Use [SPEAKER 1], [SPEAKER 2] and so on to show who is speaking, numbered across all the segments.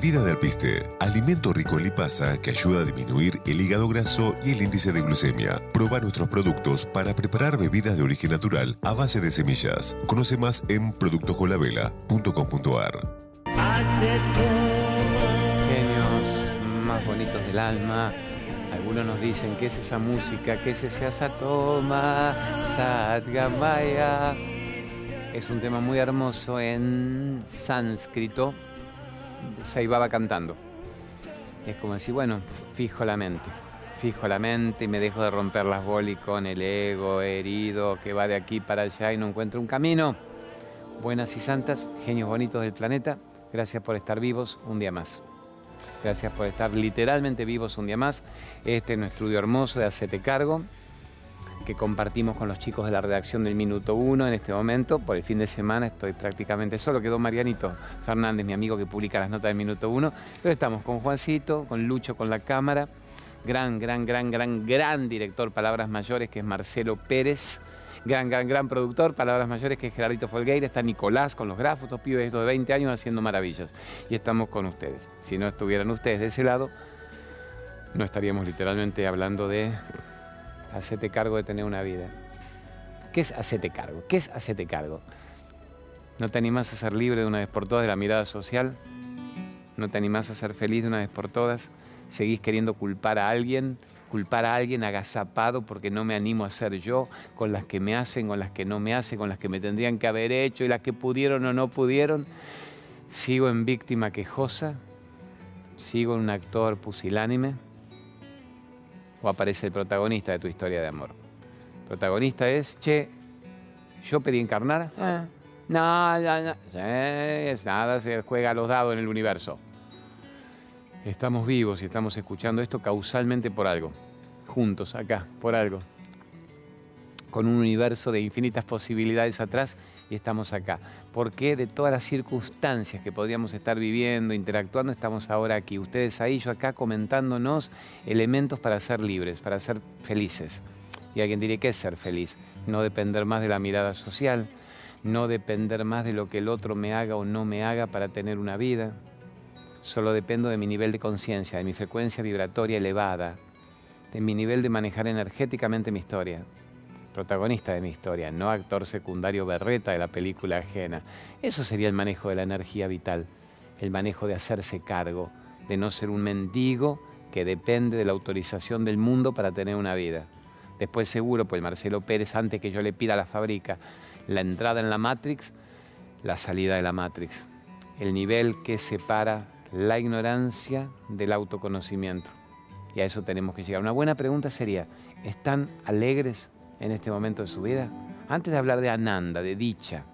[SPEAKER 1] Bebida de alpiste, alimento rico en lipasa que ayuda a disminuir el hígado graso y el índice de glucemia. Proba nuestros productos para preparar bebidas de origen natural a base de semillas. Conoce más en productoscolabela.com.ar.
[SPEAKER 2] Genios más bonitos del alma. Algunos nos dicen, ¿qué es esa música? ¿Qué es ese Asatoma? Sadgamaya. Es un tema muy hermoso en sánscrito se iba cantando. Es como decir, bueno, fijo la mente, fijo la mente y me dejo de romper las bolas con el ego herido que va de aquí para allá y no encuentro un camino. Buenas y santas, genios bonitos del planeta, gracias por estar vivos un día más. Gracias por estar literalmente vivos un día más. Este es nuestro estudio hermoso de Hacete Cargo que compartimos con los chicos de la redacción del Minuto 1 en este momento. Por el fin de semana estoy prácticamente solo, quedó Marianito Fernández, mi amigo que publica las notas del Minuto 1, pero estamos con Juancito, con Lucho, con la cámara, gran, gran, gran, gran, gran director Palabras Mayores, que es Marcelo Pérez, gran, gran, gran productor, Palabras Mayores, que es Gerardito Folgueira, está Nicolás con los grafos, dos pibes de 20 años haciendo maravillas. Y estamos con ustedes. Si no estuvieran ustedes de ese lado, no estaríamos literalmente hablando de hacete cargo de tener una vida. ¿Qué es hacete cargo? ¿Qué es hacete cargo? ¿No te animás a ser libre de una vez por todas de la mirada social? ¿No te animás a ser feliz de una vez por todas? ¿Seguís queriendo culpar a alguien? culpar a alguien agazapado porque no me animo a ser yo, con las que me hacen, con las que no me hacen, con las que me tendrían que haber hecho y las que pudieron o no pudieron. Sigo en víctima quejosa, sigo en un actor pusilánime o aparece el protagonista de tu historia de amor. El protagonista es, che, yo pedí encarnar. Ah. No, no, no. es nada, se juega a los dados en el universo. Estamos vivos y estamos escuchando esto causalmente por algo. Juntos, acá, por algo. Con un universo de infinitas posibilidades atrás y estamos acá. ¿Por qué de todas las circunstancias que podríamos estar viviendo, interactuando, estamos ahora aquí? Ustedes ahí, yo acá comentándonos elementos para ser libres, para ser felices. Y alguien diría, ¿qué es ser feliz? No depender más de la mirada social, no depender más de lo que el otro me haga o no me haga para tener una vida. Solo dependo de mi nivel de conciencia, de mi frecuencia vibratoria elevada, de mi nivel de manejar energéticamente mi historia protagonista de mi historia, no actor secundario berreta de la película ajena. Eso sería el manejo de la energía vital, el manejo de hacerse cargo, de no ser un mendigo que depende de la autorización del mundo para tener una vida. Después seguro, pues Marcelo Pérez, antes que yo le pida a la fábrica la entrada en la Matrix, la salida de la Matrix. El nivel que separa la ignorancia del autoconocimiento. Y a eso tenemos que llegar. Una buena pregunta sería, ¿están alegres en este momento de su vida? Antes de hablar de Ananda, de dicha,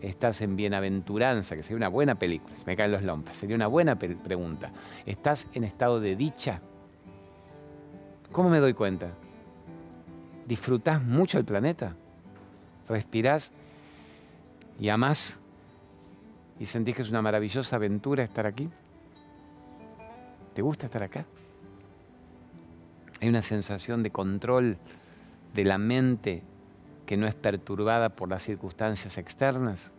[SPEAKER 2] estás en bienaventuranza, que sería una buena película, se me caen los lompas, sería una buena pregunta. ¿Estás en estado de dicha? ¿Cómo me doy cuenta? ¿Disfrutás mucho el planeta? ¿Respirás y amás y sentís que es una maravillosa aventura estar aquí? ¿Te gusta estar acá? Hay una sensación de control de la mente que no es perturbada por las circunstancias externas.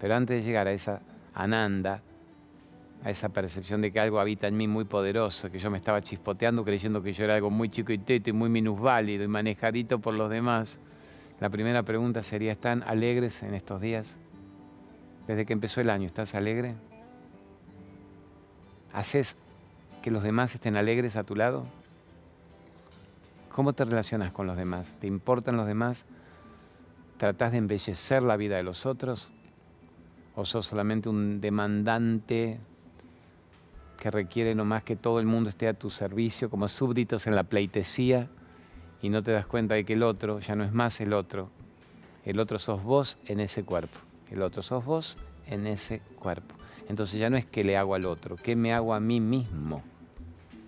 [SPEAKER 2] Pero antes de llegar a esa ananda, a esa percepción de que algo habita en mí muy poderoso, que yo me estaba chispoteando creyendo que yo era algo muy chico y muy minusválido y manejadito por los demás, la primera pregunta sería, ¿están alegres en estos días? Desde que empezó el año, ¿estás alegre? ¿Haces que los demás estén alegres a tu lado? ¿Cómo te relacionas con los demás? ¿Te importan los demás? ¿Tratás de embellecer la vida de los otros? ¿O sos solamente un demandante que requiere nomás que todo el mundo esté a tu servicio, como súbditos en la pleitesía, y no te das cuenta de que el otro ya no es más el otro? El otro sos vos en ese cuerpo. El otro sos vos en ese cuerpo. Entonces ya no es que le hago al otro, ¿qué me hago a mí mismo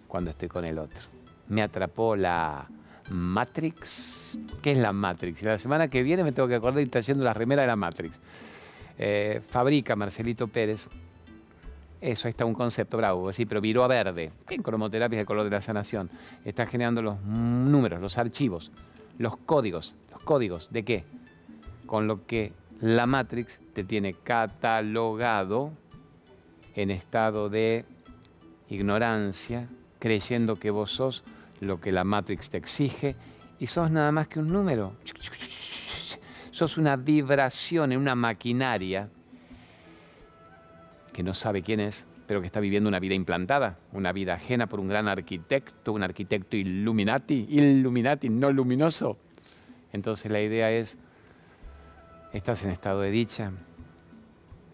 [SPEAKER 2] cuando estoy con el otro? Me atrapó la Matrix. ¿Qué es la Matrix? Y la semana que viene me tengo que acordar y estar haciendo la remera de la Matrix. Eh, fabrica Marcelito Pérez. Eso, ahí está un concepto bravo, sí, pero viró a verde. En cromoterapia es el color de la sanación. Está generando los números, los archivos, los códigos. ¿Los códigos de qué? Con lo que la Matrix te tiene catalogado en estado de ignorancia, creyendo que vos sos lo que la Matrix te exige y sos nada más que un número. Sos una vibración en una maquinaria que no sabe quién es, pero que está viviendo una vida implantada, una vida ajena por un gran arquitecto, un arquitecto illuminati, illuminati, no luminoso. Entonces la idea es, estás en estado de dicha,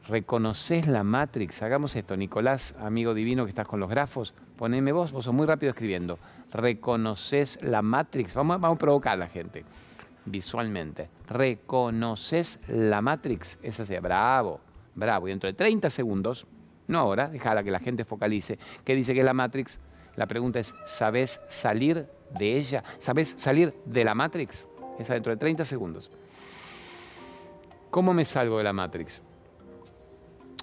[SPEAKER 2] reconoces la Matrix, hagamos esto, Nicolás, amigo divino que estás con los grafos, poneme vos, vos sos muy rápido escribiendo, reconoces la Matrix, vamos, vamos a provocar a la gente visualmente, reconoces la Matrix, esa sea, bravo, bravo, y dentro de 30 segundos, no ahora, déjala que la gente focalice, ¿qué dice que es la Matrix? La pregunta es, ¿sabes salir de ella? ¿Sabes salir de la Matrix? Esa dentro de 30 segundos. ¿Cómo me salgo de la Matrix?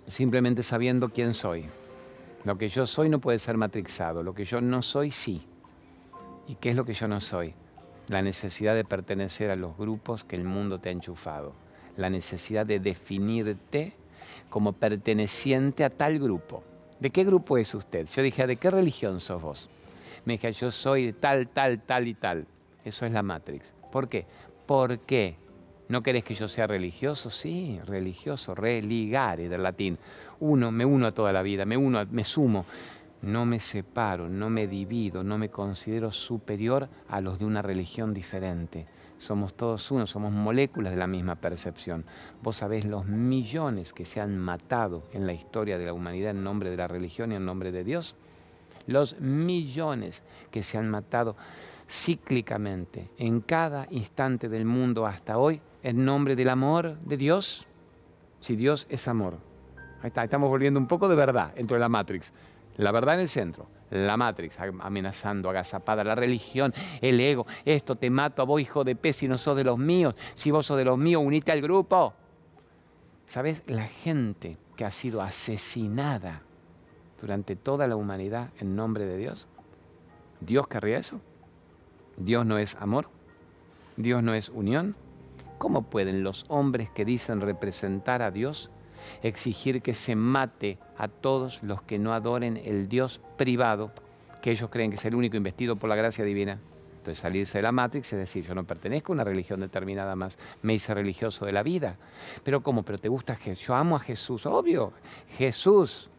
[SPEAKER 2] Simplemente sabiendo quién soy. Lo que yo soy no puede ser matrixado, lo que yo no soy sí. ¿Y qué es lo que yo no soy? La necesidad de pertenecer a los grupos que el mundo te ha enchufado. La necesidad de definirte como perteneciente a tal grupo. ¿De qué grupo es usted? Yo dije, ¿de qué religión sos vos? Me dije, yo soy tal, tal, tal y tal. Eso es la Matrix. ¿Por qué? ¿Por qué? ¿No querés que yo sea religioso? Sí, religioso, religare del latín. Uno, me uno a toda la vida, me uno, me sumo. No me separo, no me divido, no me considero superior a los de una religión diferente. Somos todos uno, somos moléculas de la misma percepción. Vos sabés los millones que se han matado en la historia de la humanidad en nombre de la religión y en nombre de Dios. Los millones que se han matado cíclicamente en cada instante del mundo hasta hoy en nombre del amor de Dios. Si Dios es amor. Ahí está, estamos volviendo un poco de verdad dentro de la Matrix. La verdad en el centro, la Matrix amenazando, agazapada, la religión, el ego. Esto te mato a vos, hijo de pez, si no sos de los míos. Si vos sos de los míos, unite al grupo. ¿Sabes? La gente que ha sido asesinada durante toda la humanidad en nombre de Dios. ¿Dios querría eso? ¿Dios no es amor? ¿Dios no es unión? ¿Cómo pueden los hombres que dicen representar a Dios exigir que se mate a todos los que no adoren el Dios privado, que ellos creen que es el único investido por la gracia divina? Entonces salirse de la Matrix es decir, yo no pertenezco a una religión determinada más, me hice religioso de la vida. Pero ¿cómo? ¿Pero te gusta Jesús? Yo amo a Jesús, obvio. Jesús.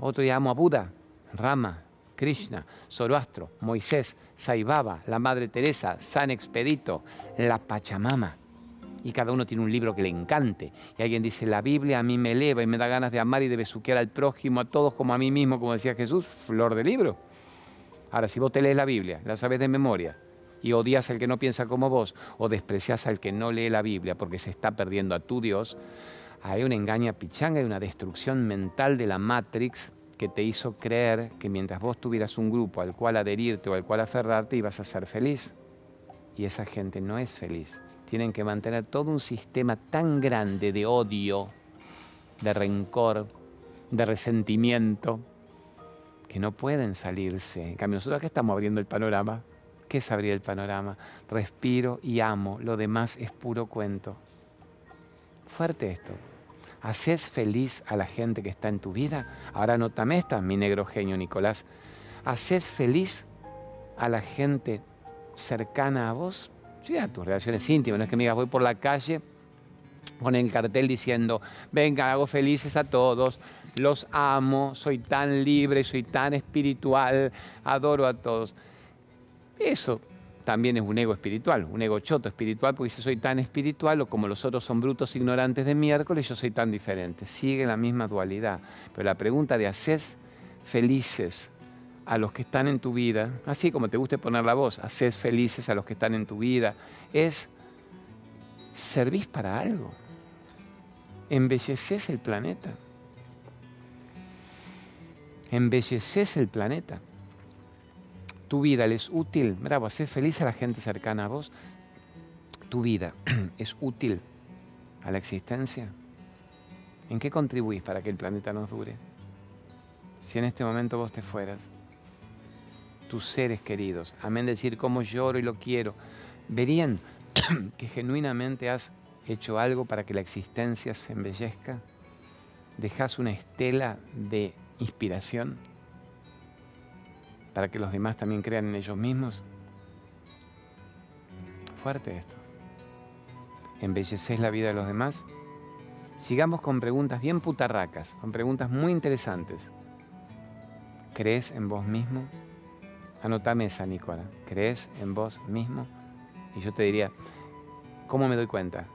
[SPEAKER 2] Otro día amo a Buda, Rama, Krishna, Zoroastro, Moisés, Saibaba, la Madre Teresa, San Expedito, la Pachamama. Y cada uno tiene un libro que le encante. Y alguien dice, la Biblia a mí me eleva y me da ganas de amar y de besuquear al prójimo, a todos como a mí mismo, como decía Jesús, flor de libro. Ahora, si vos te lees la Biblia, la sabes de memoria, y odias al que no piensa como vos, o desprecias al que no lee la Biblia porque se está perdiendo a tu Dios, hay una engaña pichanga y una destrucción mental de la Matrix que te hizo creer que mientras vos tuvieras un grupo al cual adherirte o al cual aferrarte ibas a ser feliz. Y esa gente no es feliz. Tienen que mantener todo un sistema tan grande de odio, de rencor, de resentimiento, que no pueden salirse. En cambio, nosotros acá estamos abriendo el panorama. ¿Qué es abrir el panorama? Respiro y amo. Lo demás es puro cuento. Fuerte esto. ¿Haces feliz a la gente que está en tu vida? Ahora notame esta, mi negro genio Nicolás. ¿Haces feliz a la gente cercana a vos? Sí, tus relaciones íntimas. No es que me digas, voy por la calle con el cartel diciendo, venga, hago felices a todos, los amo, soy tan libre, soy tan espiritual, adoro a todos. Eso también es un ego espiritual, un ego choto espiritual, porque si soy tan espiritual o como los otros son brutos ignorantes de miércoles, yo soy tan diferente. Sigue la misma dualidad. Pero la pregunta de haces felices a los que están en tu vida, así como te guste poner la voz, haces felices a los que están en tu vida, es servís para algo. Embelleces el planeta. Embelleces el planeta tu vida es útil, bravo, hacer feliz a la gente cercana a vos, tu vida es útil a la existencia. ¿En qué contribuís para que el planeta nos dure? Si en este momento vos te fueras, tus seres queridos, amén decir cómo lloro y lo quiero, verían que genuinamente has hecho algo para que la existencia se embellezca. dejas una estela de inspiración para que los demás también crean en ellos mismos. Fuerte esto. ¿Embelleces la vida de los demás? Sigamos con preguntas bien putarracas, con preguntas muy interesantes. ¿Crees en vos mismo? Anotame esa, Nicola. ¿Crees en vos mismo? Y yo te diría, ¿cómo me doy cuenta?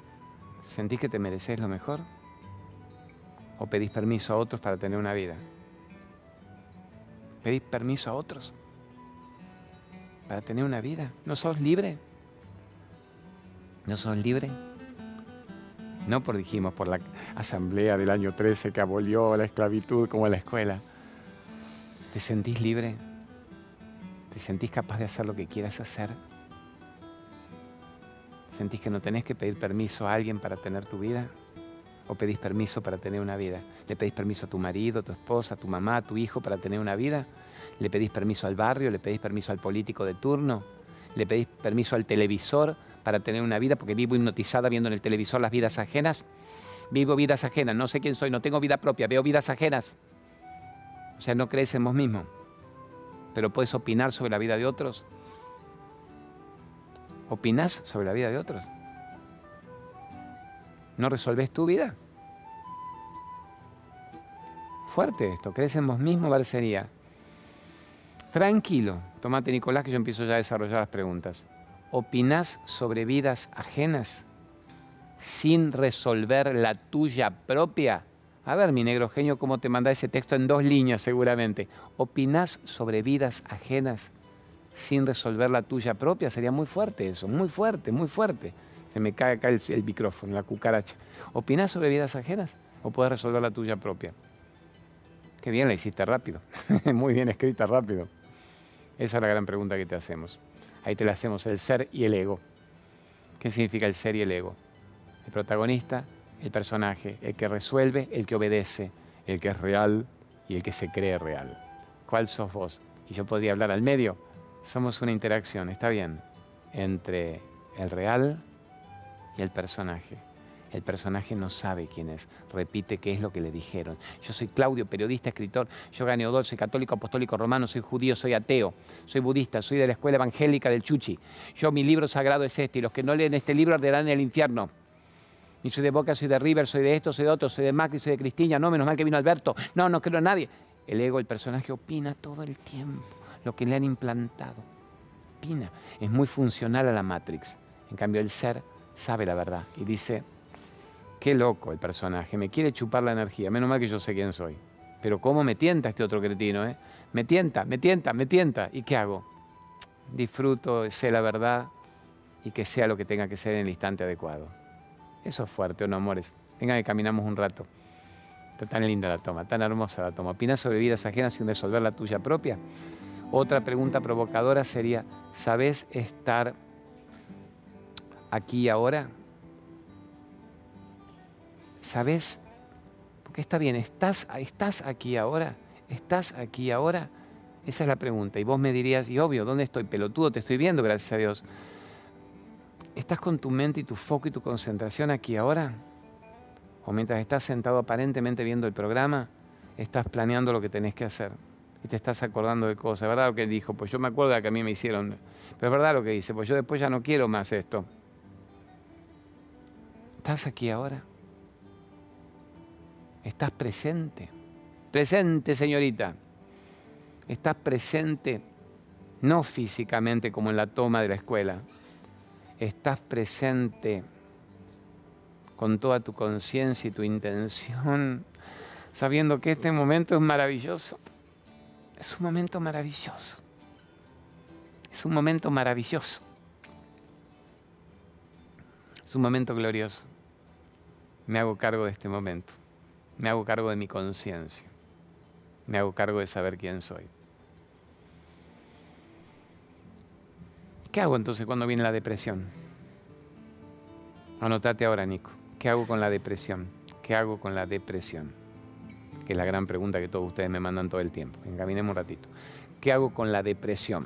[SPEAKER 2] ¿Sentís que te mereces lo mejor? ¿O pedís permiso a otros para tener una vida? ¿Pedís permiso a otros para tener una vida? ¿No sos libre? ¿No sos libre? No por dijimos por la asamblea del año 13 que abolió la esclavitud como la escuela. ¿Te sentís libre? ¿Te sentís capaz de hacer lo que quieras hacer? ¿Sentís que no tenés que pedir permiso a alguien para tener tu vida? ¿O pedís permiso para tener una vida? ¿Le pedís permiso a tu marido, a tu esposa, a tu mamá, a tu hijo para tener una vida? ¿Le pedís permiso al barrio? ¿Le pedís permiso al político de turno? ¿Le pedís permiso al televisor para tener una vida, porque vivo hipnotizada viendo en el televisor las vidas ajenas. Vivo vidas ajenas, no sé quién soy, no tengo vida propia, veo vidas ajenas. O sea, no crees en vos mismo, pero puedes opinar sobre la vida de otros. ¿Opinás sobre la vida de otros? ¿No resolves tu vida? Fuerte esto, crees en vos mismo, sería Tranquilo, tomate Nicolás que yo empiezo ya a desarrollar las preguntas. ¿Opinás sobre vidas ajenas sin resolver la tuya propia? A ver, mi negro genio, cómo te manda ese texto en dos líneas seguramente. ¿Opinás sobre vidas ajenas sin resolver la tuya propia? Sería muy fuerte eso, muy fuerte, muy fuerte. Se me cae acá el, el micrófono, la cucaracha. ¿Opinás sobre vidas ajenas o puedes resolver la tuya propia? Qué bien la hiciste rápido, muy bien escrita rápido. Esa es la gran pregunta que te hacemos. Ahí te la hacemos, el ser y el ego. ¿Qué significa el ser y el ego? El protagonista, el personaje, el que resuelve, el que obedece, el que es real y el que se cree real. ¿Cuál sos vos? Y yo podría hablar al medio. Somos una interacción, está bien, entre el real y el personaje. El personaje no sabe quién es, repite qué es lo que le dijeron. Yo soy Claudio, periodista, escritor, yo gané Odol, soy católico, apostólico romano, soy judío, soy ateo, soy budista, soy de la escuela evangélica del Chuchi. Yo, mi libro sagrado es este, y los que no leen este libro arderán en el infierno. Y soy de Boca, soy de River, soy de esto, soy de otro, soy de Macri, soy de Cristina, no, menos mal que vino Alberto, no, no creo en nadie. El ego, el personaje opina todo el tiempo, lo que le han implantado. Opina, es muy funcional a la Matrix. En cambio, el ser sabe la verdad y dice, Qué loco el personaje, me quiere chupar la energía, menos mal que yo sé quién soy. Pero cómo me tienta este otro cretino, ¿eh? Me tienta, me tienta, me tienta. ¿Y qué hago? Disfruto, sé la verdad y que sea lo que tenga que ser en el instante adecuado. Eso es fuerte, ¿o no, amores? Venga que caminamos un rato. Está tan linda la toma, tan hermosa la toma. ¿Opinas sobre vidas ajenas sin resolver la tuya propia? Otra pregunta provocadora sería, ¿sabes estar aquí ahora? ¿Sabes? Porque está bien, ¿estás, ¿estás aquí ahora? ¿Estás aquí ahora? Esa es la pregunta. Y vos me dirías, y obvio, ¿dónde estoy? Pelotudo, te estoy viendo, gracias a Dios. ¿Estás con tu mente y tu foco y tu concentración aquí ahora? O mientras estás sentado aparentemente viendo el programa, estás planeando lo que tenés que hacer y te estás acordando de cosas. ¿Verdad lo que dijo? Pues yo me acuerdo de que a mí me hicieron. Pero es verdad lo que dice, pues yo después ya no quiero más esto. ¿Estás aquí ahora? Estás presente. Presente, señorita. Estás presente no físicamente como en la toma de la escuela. Estás presente con toda tu conciencia y tu intención, sabiendo que este momento es maravilloso. Es un momento maravilloso. Es un momento maravilloso. Es un momento glorioso. Me hago cargo de este momento. Me hago cargo de mi conciencia. Me hago cargo de saber quién soy. ¿Qué hago entonces cuando viene la depresión? Anotate ahora, Nico. ¿Qué hago con la depresión? ¿Qué hago con la depresión? Que es la gran pregunta que todos ustedes me mandan todo el tiempo. Encaminemos un ratito. ¿Qué hago con la depresión?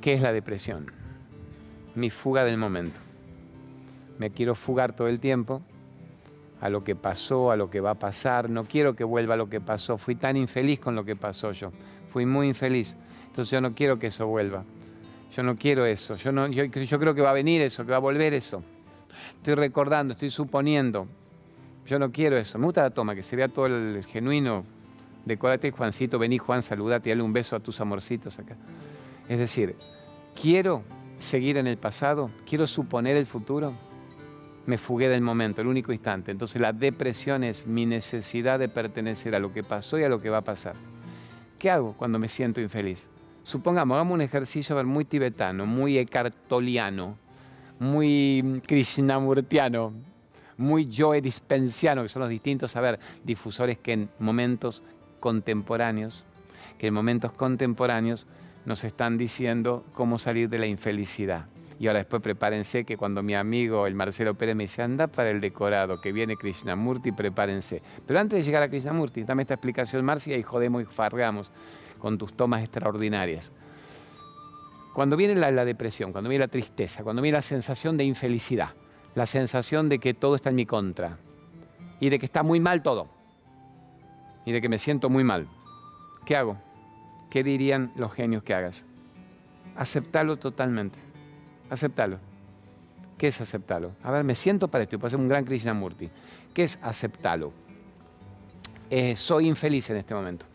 [SPEAKER 2] ¿Qué es la depresión? Mi fuga del momento. Me quiero fugar todo el tiempo a lo que pasó, a lo que va a pasar. No quiero que vuelva a lo que pasó. Fui tan infeliz con lo que pasó yo. Fui muy infeliz. Entonces yo no quiero que eso vuelva. Yo no quiero eso. Yo, no, yo, creo que va a venir eso, que va a volver eso. Estoy recordando, estoy suponiendo. Yo no quiero eso. Me gusta la toma, que se vea todo el genuino. Decorate, Juancito. Vení, Juan, saludate, dale un beso a tus amorcitos acá. Es decir, quiero seguir en el pasado, quiero suponer el futuro me fugué del momento, el único instante. Entonces la depresión es mi necesidad de pertenecer a lo que pasó y a lo que va a pasar. ¿Qué hago cuando me siento infeliz? Supongamos, hagamos un ejercicio muy tibetano, muy ecartoliano, muy krishnamurtiano, muy joe dispensiano, que son los distintos, a ver, difusores que en momentos contemporáneos, que en momentos contemporáneos nos están diciendo cómo salir de la infelicidad. Y ahora después prepárense que cuando mi amigo el Marcelo Pérez me dice, anda para el decorado, que viene Krishnamurti, prepárense. Pero antes de llegar a Krishnamurti, dame esta explicación, Marcia, y jodemos y fargamos con tus tomas extraordinarias. Cuando viene la, depresión, cuando viene la tristeza, cuando viene la sensación de infelicidad, la sensación de que todo está en mi contra y de que está muy mal todo y de que me siento muy mal, ¿qué hago? ¿Qué dirían los genios que hagas? Aceptarlo totalmente aceptalo. ¿Qué es aceptarlo? A ver, me siento para esto y puedo ser un gran Krishnamurti. ¿Qué es aceptarlo? Eh, soy infeliz en este momento.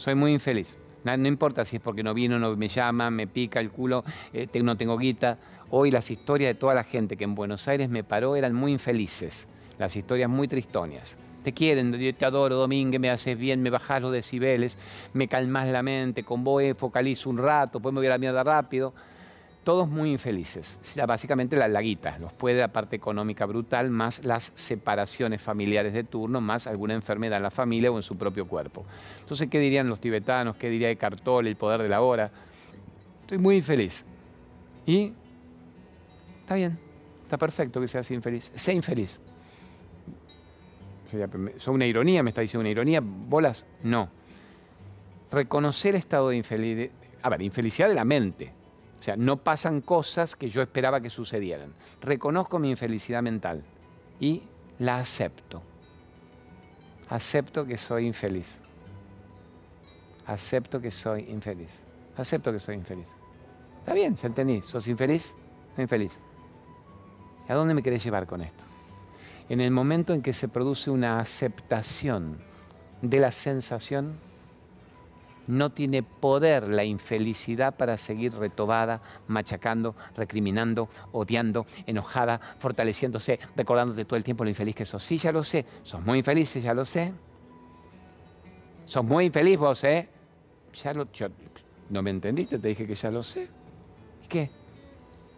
[SPEAKER 2] Soy muy infeliz. No, importa si es porque no vino, no me llama, me pica el culo, eh, no tengo guita. Hoy las historias de toda la gente que en Buenos Aires me paró eran muy infelices. Las historias muy tristoñas. Te quieren, yo te adoro, Domínguez, me haces bien, me bajas los decibeles, me calmas la mente, con vos focalizo un rato, pues me voy a la mierda rápido todos muy infelices. Básicamente la laguita, los puede la parte económica brutal, más las separaciones familiares de turno, más alguna enfermedad en la familia o en su propio cuerpo. Entonces, ¿qué dirían los tibetanos? ¿Qué diría de Cartol, el poder de la hora? Estoy muy infeliz. Y está bien, está perfecto que seas infeliz. Sé infeliz. ¿Son una ironía? ¿Me está diciendo una ironía? ¿Bolas? No. Reconocer estado de infelicidad, a ver, infelicidad de la mente, o sea, no pasan cosas que yo esperaba que sucedieran. Reconozco mi infelicidad mental y la acepto. Acepto que soy infeliz. Acepto que soy infeliz. Acepto que soy infeliz. Está bien, ya entendí. ¿Sos infeliz? Soy infeliz. ¿A dónde me querés llevar con esto? En el momento en que se produce una aceptación de la sensación, no tiene poder la infelicidad para seguir retobada, machacando, recriminando, odiando, enojada, fortaleciéndose, recordándote todo el tiempo lo infeliz que sos. Sí, ya lo sé. Sos muy infeliz, ya lo sé. Sos muy infeliz vos, ¿eh? Ya lo, ¿No me entendiste? Te dije que ya lo sé. ¿Y qué?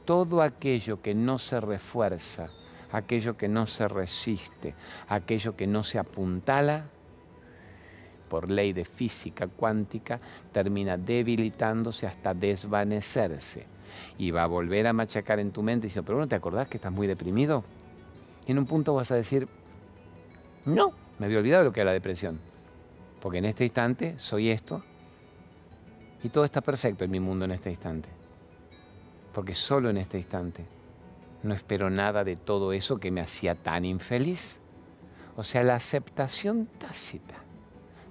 [SPEAKER 2] Todo aquello que no se refuerza, aquello que no se resiste, aquello que no se apuntala, por ley de física cuántica, termina debilitándose hasta desvanecerse. Y va a volver a machacar en tu mente diciendo, pero ¿no te acordás que estás muy deprimido? Y en un punto vas a decir, no, me había olvidado lo que era la depresión. Porque en este instante soy esto y todo está perfecto en mi mundo en este instante. Porque solo en este instante no espero nada de todo eso que me hacía tan infeliz. O sea, la aceptación tácita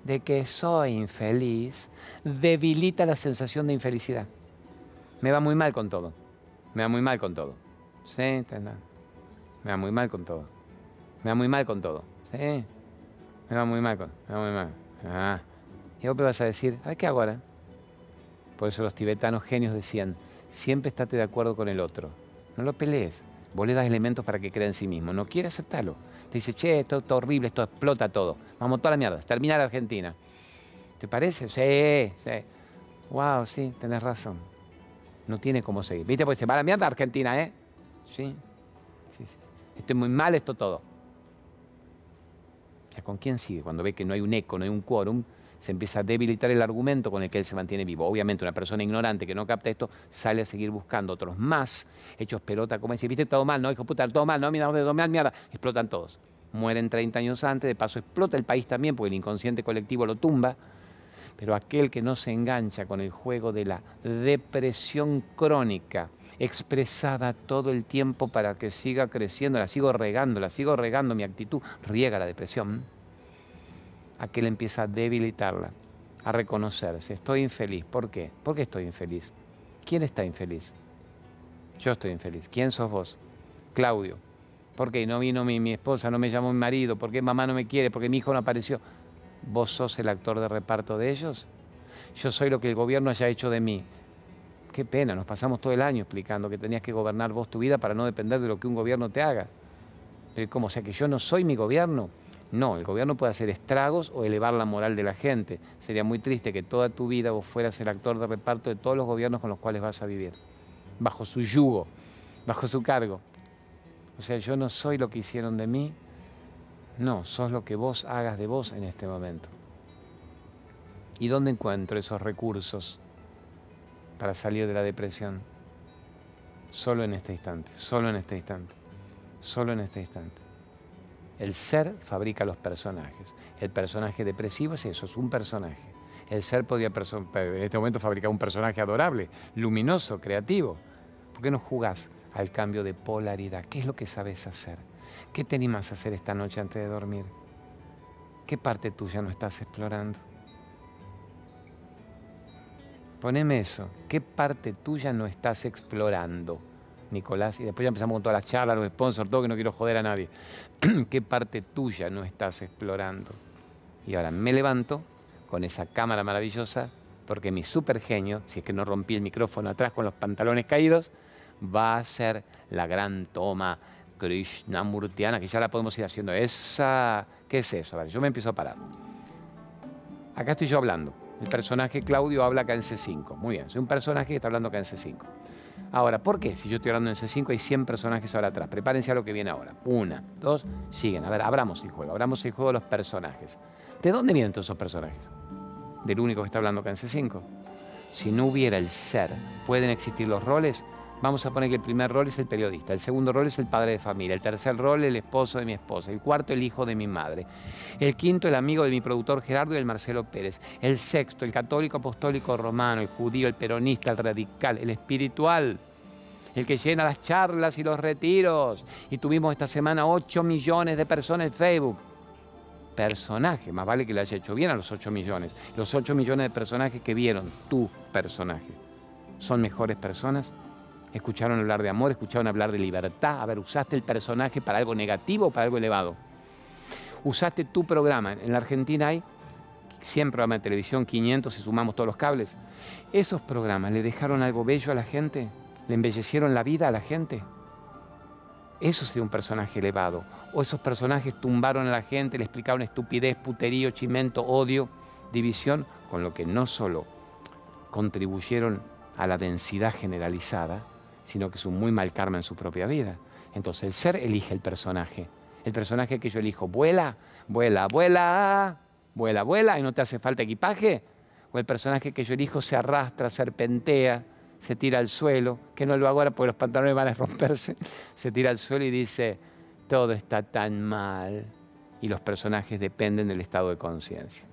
[SPEAKER 2] de que soy infeliz debilita la sensación de infelicidad. Me va muy mal con todo. Me va muy mal con todo. Sí, me va muy mal con todo. Me va muy mal con todo. Sí. Me va muy mal con. Me va muy mal. Ah. Y vos me vas a decir, ¿qué hago ahora? Por eso los tibetanos genios decían, siempre estate de acuerdo con el otro. No lo pelees. Vos le das elementos para que crea en sí mismo. No quiere aceptarlo. Te dice, che, esto es horrible, esto explota todo. Vamos toda la mierda, termina la Argentina. ¿Te parece? Sí, sí. Wow, sí, tenés razón. No tiene cómo seguir. ¿Viste? Pues se va la mierda Argentina, ¿eh? Sí. Sí, sí. Estoy muy mal esto todo. O sea, ¿con quién sigue? Cuando ve que no hay un eco, no hay un quórum, se empieza a debilitar el argumento con el que él se mantiene vivo. Obviamente una persona ignorante que no capta esto sale a seguir buscando otros más hechos pelota, como dice, viste todo mal, no, hijo puta, todo mal, no, mira, todo mal, mierda, explotan todos. Mueren 30 años antes, de paso explota el país también porque el inconsciente colectivo lo tumba. Pero aquel que no se engancha con el juego de la depresión crónica expresada todo el tiempo para que siga creciendo, la sigo regando, la sigo regando, mi actitud riega la depresión, aquel empieza a debilitarla, a reconocerse, estoy infeliz, ¿por qué? ¿Por qué estoy infeliz? ¿Quién está infeliz? Yo estoy infeliz. ¿Quién sos vos? Claudio. ¿Por qué no vino mi, mi esposa, no me llamó mi marido? ¿Por qué mamá no me quiere? ¿Por qué mi hijo no apareció? ¿Vos sos el actor de reparto de ellos? Yo soy lo que el gobierno haya hecho de mí. Qué pena, nos pasamos todo el año explicando que tenías que gobernar vos tu vida para no depender de lo que un gobierno te haga. Pero ¿cómo? O sea, que yo no soy mi gobierno. No, el gobierno puede hacer estragos o elevar la moral de la gente. Sería muy triste que toda tu vida vos fueras el actor de reparto de todos los gobiernos con los cuales vas a vivir, bajo su yugo, bajo su cargo. O sea, yo no soy lo que hicieron de mí, no, sos lo que vos hagas de vos en este momento. ¿Y dónde encuentro esos recursos para salir de la depresión? Solo en este instante, solo en este instante, solo en este instante. El ser fabrica los personajes. El personaje depresivo es eso, es un personaje. El ser podría en este momento fabricar un personaje adorable, luminoso, creativo. ¿Por qué no jugás al cambio de polaridad? ¿Qué es lo que sabes hacer? ¿Qué te animas a hacer esta noche antes de dormir? ¿Qué parte tuya no estás explorando? Poneme eso. ¿Qué parte tuya no estás explorando, Nicolás? Y después ya empezamos con todas las charlas, los sponsors, todo que no quiero joder a nadie. ¿Qué parte tuya no estás explorando? Y ahora me levanto con esa cámara maravillosa porque mi super genio, si es que no rompí el micrófono atrás con los pantalones caídos, va a ser la gran toma Krishnamurtiana, que ya la podemos ir haciendo. Esa, ¿Qué es eso? Ver, yo me empiezo a parar. Acá estoy yo hablando. El personaje Claudio habla acá en C5. Muy bien, soy un personaje que está hablando acá en C5. Ahora, ¿por qué? Si yo estoy hablando en C5 hay 100 personajes ahora atrás. Prepárense a lo que viene ahora. Una, dos, siguen. A ver, abramos el juego. Abramos el juego de los personajes. ¿De dónde vienen todos esos personajes? Del único que está hablando acá en C5. Si no hubiera el ser, ¿pueden existir los roles? Vamos a poner que el primer rol es el periodista, el segundo rol es el padre de familia, el tercer rol el esposo de mi esposa, el cuarto el hijo de mi madre, el quinto el amigo de mi productor Gerardo y el Marcelo Pérez, el sexto el católico apostólico romano, el judío, el peronista, el radical, el espiritual, el que llena las charlas y los retiros. Y tuvimos esta semana 8 millones de personas en Facebook. Personaje, más vale que le haya hecho bien a los 8 millones. Los 8 millones de personajes que vieron tu personaje. ¿Son mejores personas? Escucharon hablar de amor, escucharon hablar de libertad. A ver, usaste el personaje para algo negativo o para algo elevado. Usaste tu programa. En la Argentina hay 100 programas de televisión, 500 si sumamos todos los cables. ¿Esos programas le dejaron algo bello a la gente? ¿Le embellecieron la vida a la gente? Eso sería un personaje elevado. O esos personajes tumbaron a la gente, le explicaron estupidez, puterío, chimento, odio, división, con lo que no solo contribuyeron a la densidad generalizada, sino que es un muy mal karma en su propia vida. Entonces el ser elige el personaje. El personaje que yo elijo, vuela, vuela, vuela, vuela, vuela y no te hace falta equipaje. O el personaje que yo elijo se arrastra, serpentea, se tira al suelo, que no lo hago ahora porque los pantalones van a romperse, se tira al suelo y dice, todo está tan mal. Y los personajes dependen del estado de conciencia.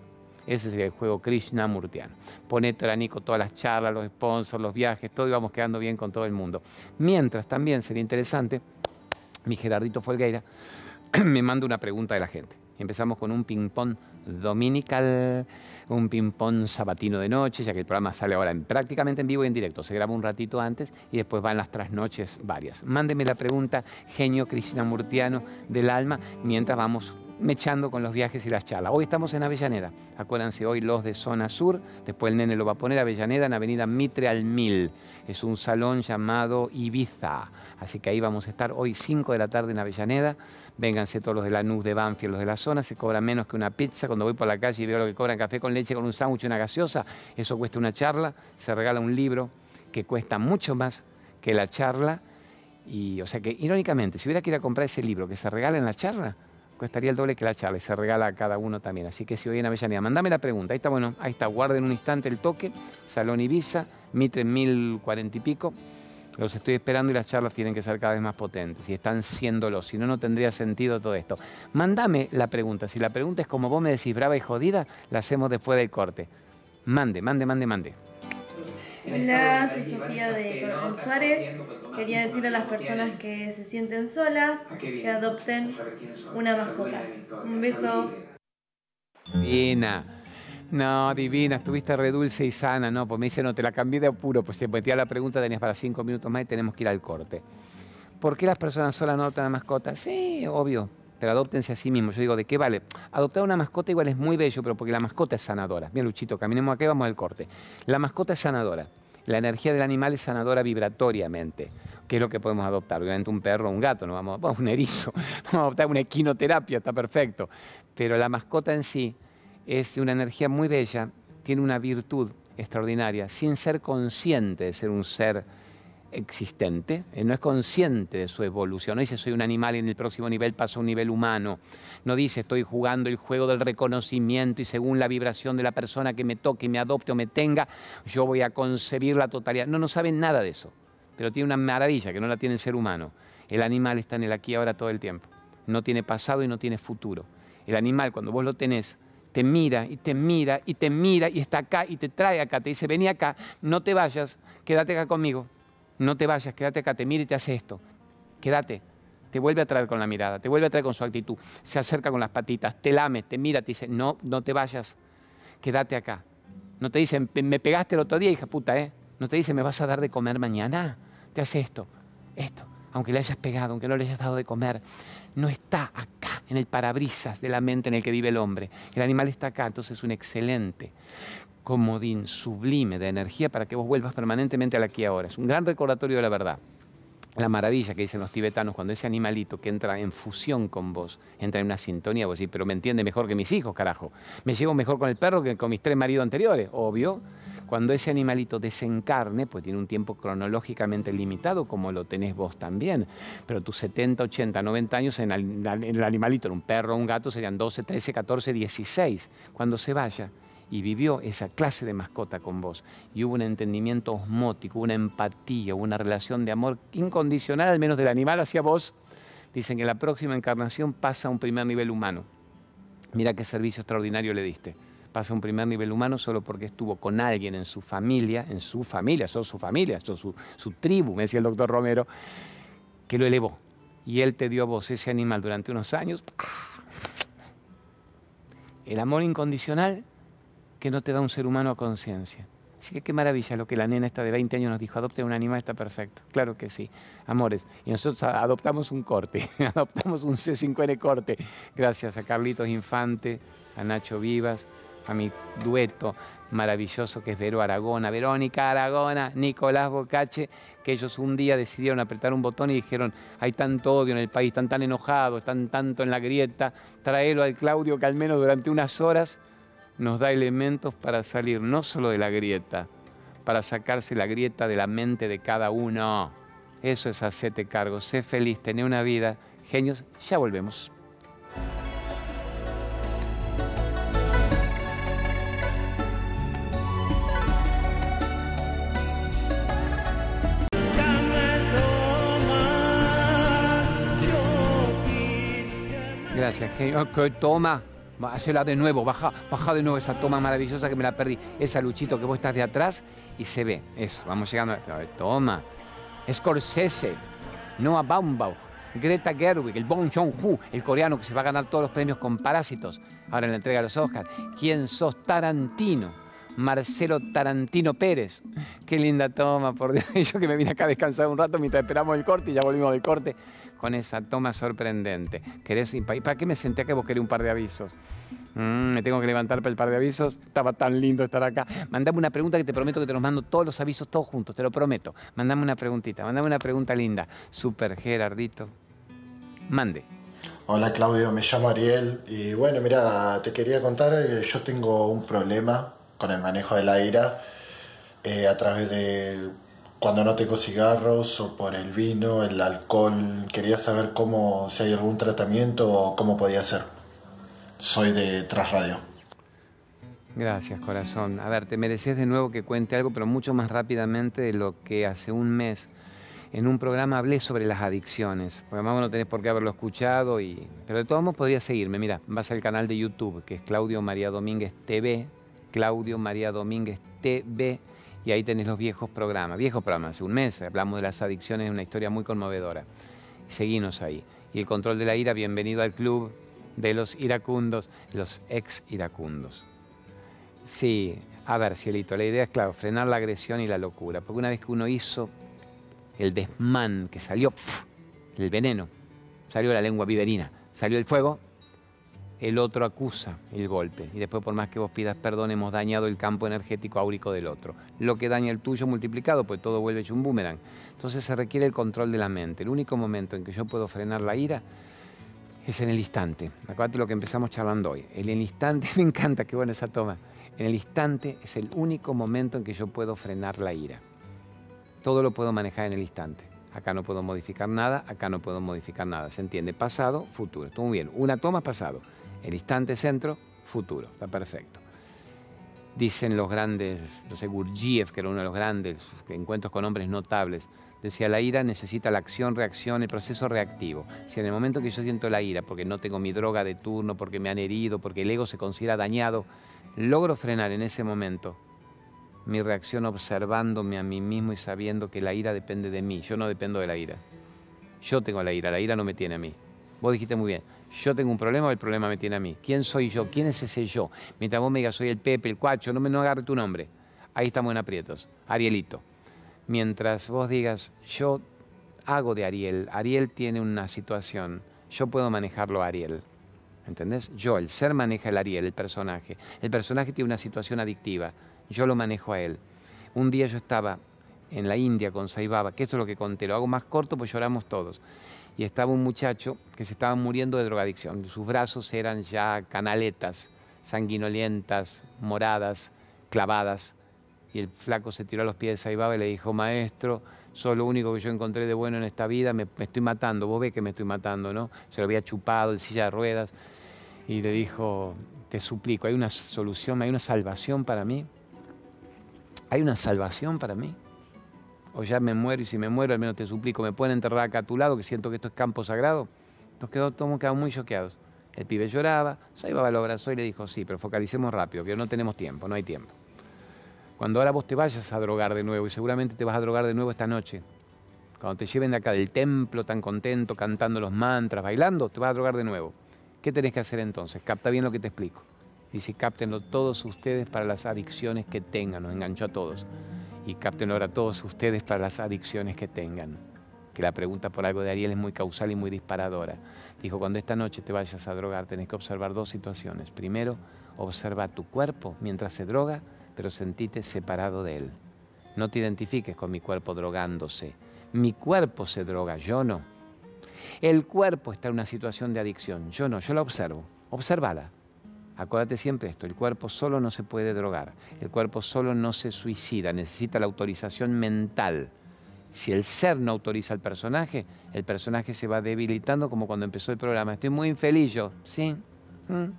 [SPEAKER 2] Ese sería el juego Krishna Murtiano. Pone Toranico todas las charlas, los sponsors, los viajes, todo y vamos quedando bien con todo el mundo. Mientras también sería interesante, mi Gerardito Folgueira me manda una pregunta de la gente. Empezamos con un ping-pong dominical, un ping-pong sabatino de noche, ya que el programa sale ahora en, prácticamente en vivo y en directo. Se graba un ratito antes y después van las trasnoches varias. Mándeme la pregunta, genio Murtiano del alma, mientras vamos mechando con los viajes y las charlas. Hoy estamos en Avellaneda, acuérdense, hoy los de zona sur, después el nene lo va a poner Avellaneda en Avenida Mitre al Mil. Es un salón llamado Ibiza, así que ahí vamos a estar hoy 5 de la tarde en Avellaneda. Vénganse todos los de la NUS de Banfield, los de la zona, se cobra menos que una pizza. Cuando voy por la calle y veo lo que cobran café con leche, con un sándwich y una gaseosa, eso cuesta una charla, se regala un libro que cuesta mucho más que la charla. Y, o sea que, irónicamente, si hubiera que ir a comprar ese libro que se regala en la charla, costaría el doble que la charla y se regala a cada uno también. Así que si hoy en Avellaneda, mandame la pregunta. Ahí está, bueno, ahí está, guarden un instante el toque, Salón Ibiza, Mitre mil cuarenta y pico. Los estoy esperando y las charlas tienen que ser cada vez más potentes y están siéndolo, si no, no tendría sentido todo esto. Mándame la pregunta. Si la pregunta es como vos me decís, brava y jodida, la hacemos después del corte. Mande, mande, mande, mande.
[SPEAKER 3] Hola, soy Sofía de Coronel Suárez. Quería decirle a las personas que se sienten solas que adopten una mascota. Un beso.
[SPEAKER 2] Divina. No, divina, estuviste re dulce y sana, ¿no? Pues me dice, no, te la cambié de apuro, pues se metía la pregunta, tenías para cinco minutos más y tenemos que ir al corte. ¿Por qué las personas solas no adoptan a mascota? Sí, obvio, pero adoptense a sí mismos. Yo digo, ¿de qué vale? Adoptar una mascota igual es muy bello, pero porque la mascota es sanadora. Mira, Luchito, caminemos aquí, vamos al corte. La mascota es sanadora. La energía del animal es sanadora vibratoriamente. ¿Qué es lo que podemos adoptar? Obviamente un perro, un gato, no vamos, a un erizo, vamos a adoptar una equinoterapia, está perfecto. Pero la mascota en sí es una energía muy bella, tiene una virtud extraordinaria, sin ser consciente de ser un ser existente, eh, no es consciente de su evolución, no dice soy un animal y en el próximo nivel paso a un nivel humano, no dice estoy jugando el juego del reconocimiento y según la vibración de la persona que me toque, me adopte o me tenga, yo voy a concebir la totalidad. No, no saben nada de eso, pero tiene una maravilla que no la tiene el ser humano. El animal está en el aquí y ahora todo el tiempo, no tiene pasado y no tiene futuro. El animal cuando vos lo tenés, te mira y te mira y te mira y está acá y te trae acá, te dice, vení acá, no te vayas, quédate acá conmigo, no te vayas, quédate acá, te mira y te hace esto, quédate, te vuelve a traer con la mirada, te vuelve a traer con su actitud, se acerca con las patitas, te lame, te mira, te dice, no, no te vayas, quédate acá. No te dice, me pegaste el otro día, hija puta, ¿eh? No te dice, me vas a dar de comer mañana, te hace esto, esto, aunque le hayas pegado, aunque no le hayas dado de comer, no está acá, en el parabrisas de la mente en el que vive el hombre. El animal está acá, entonces es un excelente comodín sublime de energía para que vos vuelvas permanentemente al aquí ahora. Es un gran recordatorio de la verdad. La maravilla que dicen los tibetanos cuando ese animalito que entra en fusión con vos, entra en una sintonía, vos decís, pero me entiende mejor que mis hijos, carajo. Me llevo mejor con el perro que con mis tres maridos anteriores, obvio. Cuando ese animalito desencarne, pues tiene un tiempo cronológicamente limitado, como lo tenés vos también, pero tus 70, 80, 90 años en el, animalito, en un perro un gato, serían 12, 13, 14, 16. Cuando se vaya, y vivió esa clase de mascota con vos. Y hubo un entendimiento osmótico, una empatía, una relación de amor incondicional, al menos del animal hacia vos. Dicen que la próxima encarnación pasa a un primer nivel humano. Mira qué servicio extraordinario le diste pasa a un primer nivel humano solo porque estuvo con alguien en su familia, en su familia, son su familia, son su, su tribu, me decía el doctor Romero, que lo elevó. Y él te dio a vos ese animal durante unos años. El amor incondicional que no te da un ser humano a conciencia. Así que qué maravilla lo que la nena esta de 20 años nos dijo, adopte un animal, está perfecto. Claro que sí, amores. Y nosotros adoptamos un corte, adoptamos un C5N corte, gracias a Carlitos Infante, a Nacho Vivas, a mi dueto maravilloso que es Vero Aragona, Verónica Aragona, Nicolás Bocache, que ellos un día decidieron apretar un botón y dijeron, hay tanto odio en el país, están tan enojados, están tanto en la grieta, tráelo al Claudio que al menos durante unas horas nos da elementos para salir no solo de la grieta, para sacarse la grieta de la mente de cada uno. Eso es hacerte cargo, sé feliz, tener una vida. Genios, ya volvemos. Gracias, genio. toma, hazla de nuevo, baja, baja de nuevo esa toma maravillosa que me la perdí. Esa luchito que vos estás de atrás y se ve. Eso, vamos llegando. A... Toma. Scorsese, Noah Baumbach, Greta Gerwig, el Bong Joon-ho, el coreano que se va a ganar todos los premios con Parásitos. Ahora en la entrega de los Oscars. ¿Quién sos? Tarantino. Marcelo Tarantino Pérez. Qué linda toma, por Dios. Yo que me vine acá a descansar un rato mientras esperamos el corte y ya volvimos del corte con esa toma sorprendente. ¿Querés, ¿Para qué me senté acá? Vos querés un par de avisos. Mm, me tengo que levantar para el par de avisos. Estaba tan lindo estar acá. Mandame una pregunta que te prometo que te los mando todos los avisos, todos juntos, te lo prometo. Mandame una preguntita, mandame una pregunta linda. Super Gerardito. Mande.
[SPEAKER 4] Hola Claudio, me llamo Ariel y bueno, mira, te quería contar, que yo tengo un problema con el manejo de la ira eh, a través de cuando no tengo cigarros o por el vino, el alcohol. Quería saber cómo, si hay algún tratamiento o cómo podía ser. Soy de Trasradio.
[SPEAKER 2] Gracias, corazón. A ver, te mereces de nuevo que cuente algo, pero mucho más rápidamente de lo que hace un mes en un programa hablé sobre las adicciones. Porque además no tenés por qué haberlo escuchado, y... pero de todos modos podrías seguirme. Mira, vas al canal de YouTube, que es Claudio María Domínguez TV, Claudio María Domínguez TV Y ahí tenés los viejos programas, viejos programas, un mes hablamos de las adicciones, una historia muy conmovedora. Seguimos ahí. Y el control de la ira, bienvenido al club de los iracundos, los ex iracundos. Sí, a ver, Cielito, la idea es, claro, frenar la agresión y la locura. Porque una vez que uno hizo el desmán, que salió el veneno, salió la lengua viverina, salió el fuego, el otro acusa el golpe. Y después, por más que vos pidas perdón, hemos dañado el campo energético áurico del otro. Lo que daña el tuyo multiplicado, pues todo vuelve hecho un boomerang. Entonces se requiere el control de la mente. El único momento en que yo puedo frenar la ira es en el instante. Acuérdate lo que empezamos charlando hoy. En el instante, me encanta, qué buena esa toma. En el instante es el único momento en que yo puedo frenar la ira. Todo lo puedo manejar en el instante. Acá no puedo modificar nada, acá no puedo modificar nada. ¿Se entiende? Pasado, futuro. Está muy bien. Una toma, pasado. El instante centro, futuro. Está perfecto. Dicen los grandes, no sé, Gurdjieff, que era uno de los grandes encuentros con hombres notables, decía, la ira necesita la acción, reacción, el proceso reactivo. Si en el momento que yo siento la ira, porque no tengo mi droga de turno, porque me han herido, porque el ego se considera dañado, logro frenar en ese momento mi reacción observándome a mí mismo y sabiendo que la ira depende de mí. Yo no dependo de la ira. Yo tengo la ira, la ira no me tiene a mí. Vos dijiste muy bien, yo tengo un problema o el problema me tiene a mí. ¿Quién soy yo? ¿Quién es ese yo? Mientras vos me digas, soy el Pepe, el Cuacho, no me no agarre tu nombre. Ahí estamos en aprietos. Arielito. Mientras vos digas, yo hago de Ariel, Ariel tiene una situación, yo puedo manejarlo a Ariel. ¿Entendés? Yo, el ser maneja el Ariel, el personaje. El personaje tiene una situación adictiva. Yo lo manejo a él. Un día yo estaba en la India con Saibaba, que esto es lo que conté, lo hago más corto pues lloramos todos y estaba un muchacho que se estaba muriendo de drogadicción. Sus brazos eran ya canaletas, sanguinolientas, moradas, clavadas. Y el flaco se tiró a los pies de Saibaba y le dijo, maestro, soy lo único que yo encontré de bueno en esta vida, me, estoy matando, vos ves que me estoy matando, ¿no? Se lo había chupado en silla de ruedas. Y le dijo, te suplico, ¿hay una solución, hay una salvación para mí? ¿Hay una salvación para mí? O ya me muero y si me muero al menos te suplico, me pueden enterrar acá a tu lado, que siento que esto es campo sagrado. Nos quedó, todos quedamos muy choqueados. El pibe lloraba, Saibaba lo abrazó y le dijo, sí, pero focalicemos rápido, que no tenemos tiempo, no hay tiempo. Cuando ahora vos te vayas a drogar de nuevo, y seguramente te vas a drogar de nuevo esta noche, cuando te lleven de acá del templo tan contento, cantando los mantras, bailando, te vas a drogar de nuevo. ¿Qué tenés que hacer entonces? Capta bien lo que te explico. Dice, cáptenlo todos ustedes para las adicciones que tengan, nos enganchó a todos y capten ahora todos ustedes para las adicciones que tengan. Que la pregunta por algo de Ariel es muy causal y muy disparadora. Dijo, cuando esta noche te vayas a drogar, tenés que observar dos situaciones. Primero, observa tu cuerpo mientras se droga, pero sentite separado de él. No te identifiques con mi cuerpo drogándose. Mi cuerpo se droga, yo no. El cuerpo está en una situación de adicción, yo no, yo la observo. Observala. Acuérdate siempre esto, el cuerpo solo no se puede drogar, el cuerpo solo no se suicida, necesita la autorización mental. Si el ser no autoriza al personaje, el personaje se va debilitando como cuando empezó el programa. Estoy muy infeliz yo, sí. Mm.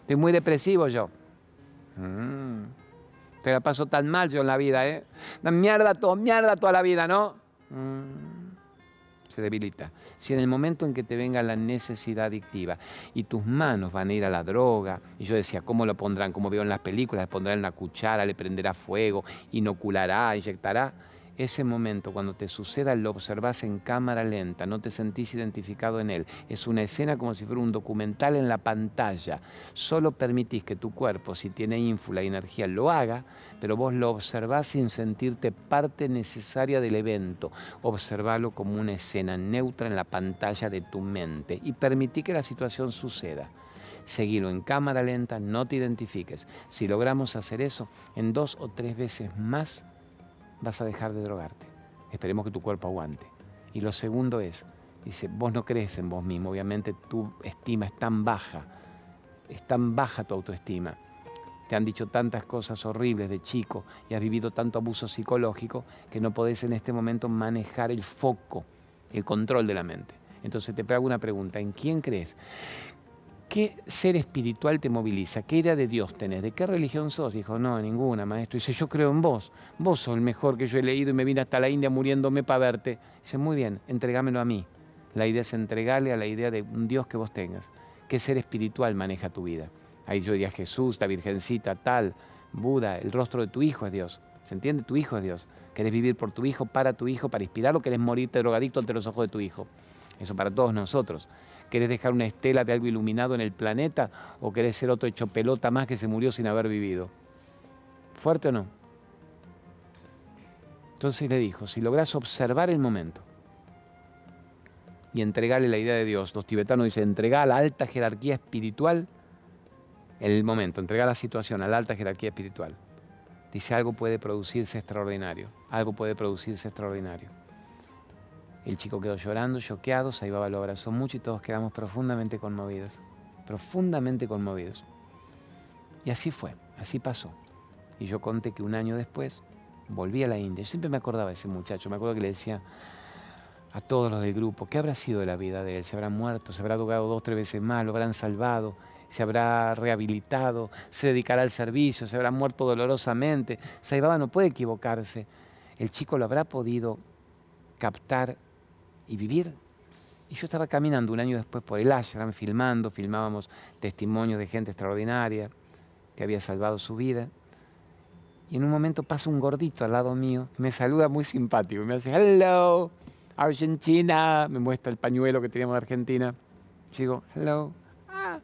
[SPEAKER 2] Estoy muy depresivo yo. Mm. Te la paso tan mal yo en la vida, ¿eh? Mierda, todo, mierda toda la vida, ¿no? Se debilita. Si en el momento en que te venga la necesidad adictiva y tus manos van a ir a la droga, y yo decía, ¿cómo lo pondrán? Como veo en las películas, le pondrán una cuchara, le prenderá fuego, inoculará, inyectará ese momento, cuando te suceda, lo observas en cámara lenta, no te sentís identificado en él. Es una escena como si fuera un documental en la pantalla. Solo permitís que tu cuerpo, si tiene ínfula y energía, lo haga, pero vos lo observás sin sentirte parte necesaria del evento. Observalo como una escena neutra en la pantalla de tu mente y permití que la situación suceda seguilo en cámara lenta, no te identifiques. Si logramos hacer eso, en dos o tres veces más vas a dejar de drogarte. Esperemos que tu cuerpo aguante. Y lo segundo es, dice, vos no crees en vos mismo, obviamente tu estima es tan baja, es tan baja tu autoestima. Te han dicho tantas cosas horribles de chico y has vivido tanto abuso psicológico que no podés en este momento manejar el foco, el control de la mente. Entonces te hago una pregunta, ¿en quién crees? ¿Qué ser espiritual te moviliza? ¿Qué idea de Dios tenés? ¿De qué religión sos? Dijo, no, ninguna, maestro. Dice, yo creo en vos. Vos sos el mejor que yo he leído y me vine hasta la India muriéndome para verte. Dice, muy bien, entregámelo a mí. La idea es entregarle a la idea de un Dios que vos tengas. ¿Qué ser espiritual maneja tu vida? Ahí yo diría Jesús, la Virgencita, tal, Buda, el rostro de tu Hijo es Dios. ¿Se entiende? Tu hijo es Dios. Querés vivir por tu hijo, para tu hijo, para inspirarlo, querés morirte drogadicto ante los ojos de tu hijo. Eso para todos nosotros. ¿Querés dejar una estela de algo iluminado en el planeta o querés ser otro hecho pelota más que se murió sin haber vivido? ¿Fuerte o no? Entonces le dijo, si logras observar el momento y entregarle la idea de Dios, los tibetanos dicen, entregar a la alta jerarquía espiritual el momento, entregar la situación a la alta jerarquía espiritual. Dice, algo puede producirse extraordinario, algo puede producirse extraordinario. El chico quedó llorando, choqueado, Saibaba lo abrazó mucho y todos quedamos profundamente conmovidos, profundamente conmovidos. Y así fue, así pasó. Y yo conté que un año después volví a la India. Yo siempre me acordaba de ese muchacho, me acuerdo que le decía a todos los del grupo, ¿qué habrá sido de la vida de él? ¿Se habrá muerto? ¿Se habrá drogado dos, tres veces más? ¿Lo habrán salvado? ¿Se habrá rehabilitado? ¿Se dedicará al servicio? ¿Se habrá muerto dolorosamente? Saibaba no puede equivocarse. El chico lo habrá podido captar y vivir. Y yo estaba caminando un año después por el ashram, filmando, filmábamos testimonios de gente extraordinaria que había salvado su vida. Y en un momento pasa un gordito al lado mío, me saluda muy simpático me hace, hello, Argentina, me muestra el pañuelo que teníamos de Argentina. Sigo, hello, ah.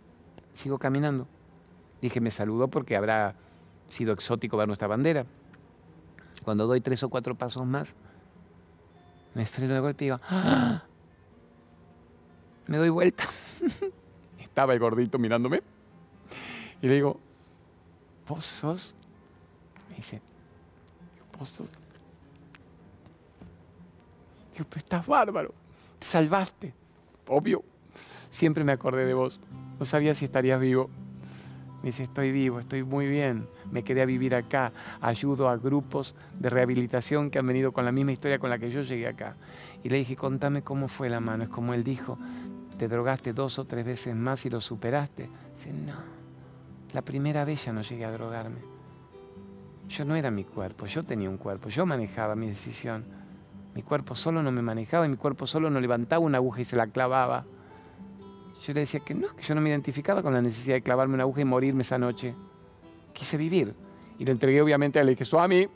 [SPEAKER 2] sigo caminando. Dije, me saludó porque habrá sido exótico ver nuestra bandera. Cuando doy tres o cuatro pasos más, me freno de golpe y digo, ¡Ah! me doy vuelta. Estaba el gordito mirándome. Y le digo, ¿vos sos? Me dice, vos sos. Digo, pero estás bárbaro. Te salvaste. Obvio. Siempre me acordé de vos. No sabía si estarías vivo. Me dice, estoy vivo, estoy muy bien, me quedé a vivir acá, ayudo a grupos de rehabilitación que han venido con la misma historia con la que yo llegué acá. Y le dije, contame cómo fue la mano. Es como él dijo, te drogaste dos o tres veces más y lo superaste. Dice, no, la primera vez ya no llegué a drogarme. Yo no era mi cuerpo, yo tenía un cuerpo, yo manejaba mi decisión. Mi cuerpo solo no me manejaba y mi cuerpo solo no levantaba una aguja y se la clavaba. Yo le decía que no, que yo no me identificaba con la necesidad de clavarme una aguja y morirme esa noche. Quise vivir. Y lo entregué obviamente a él. Le dije, Suami,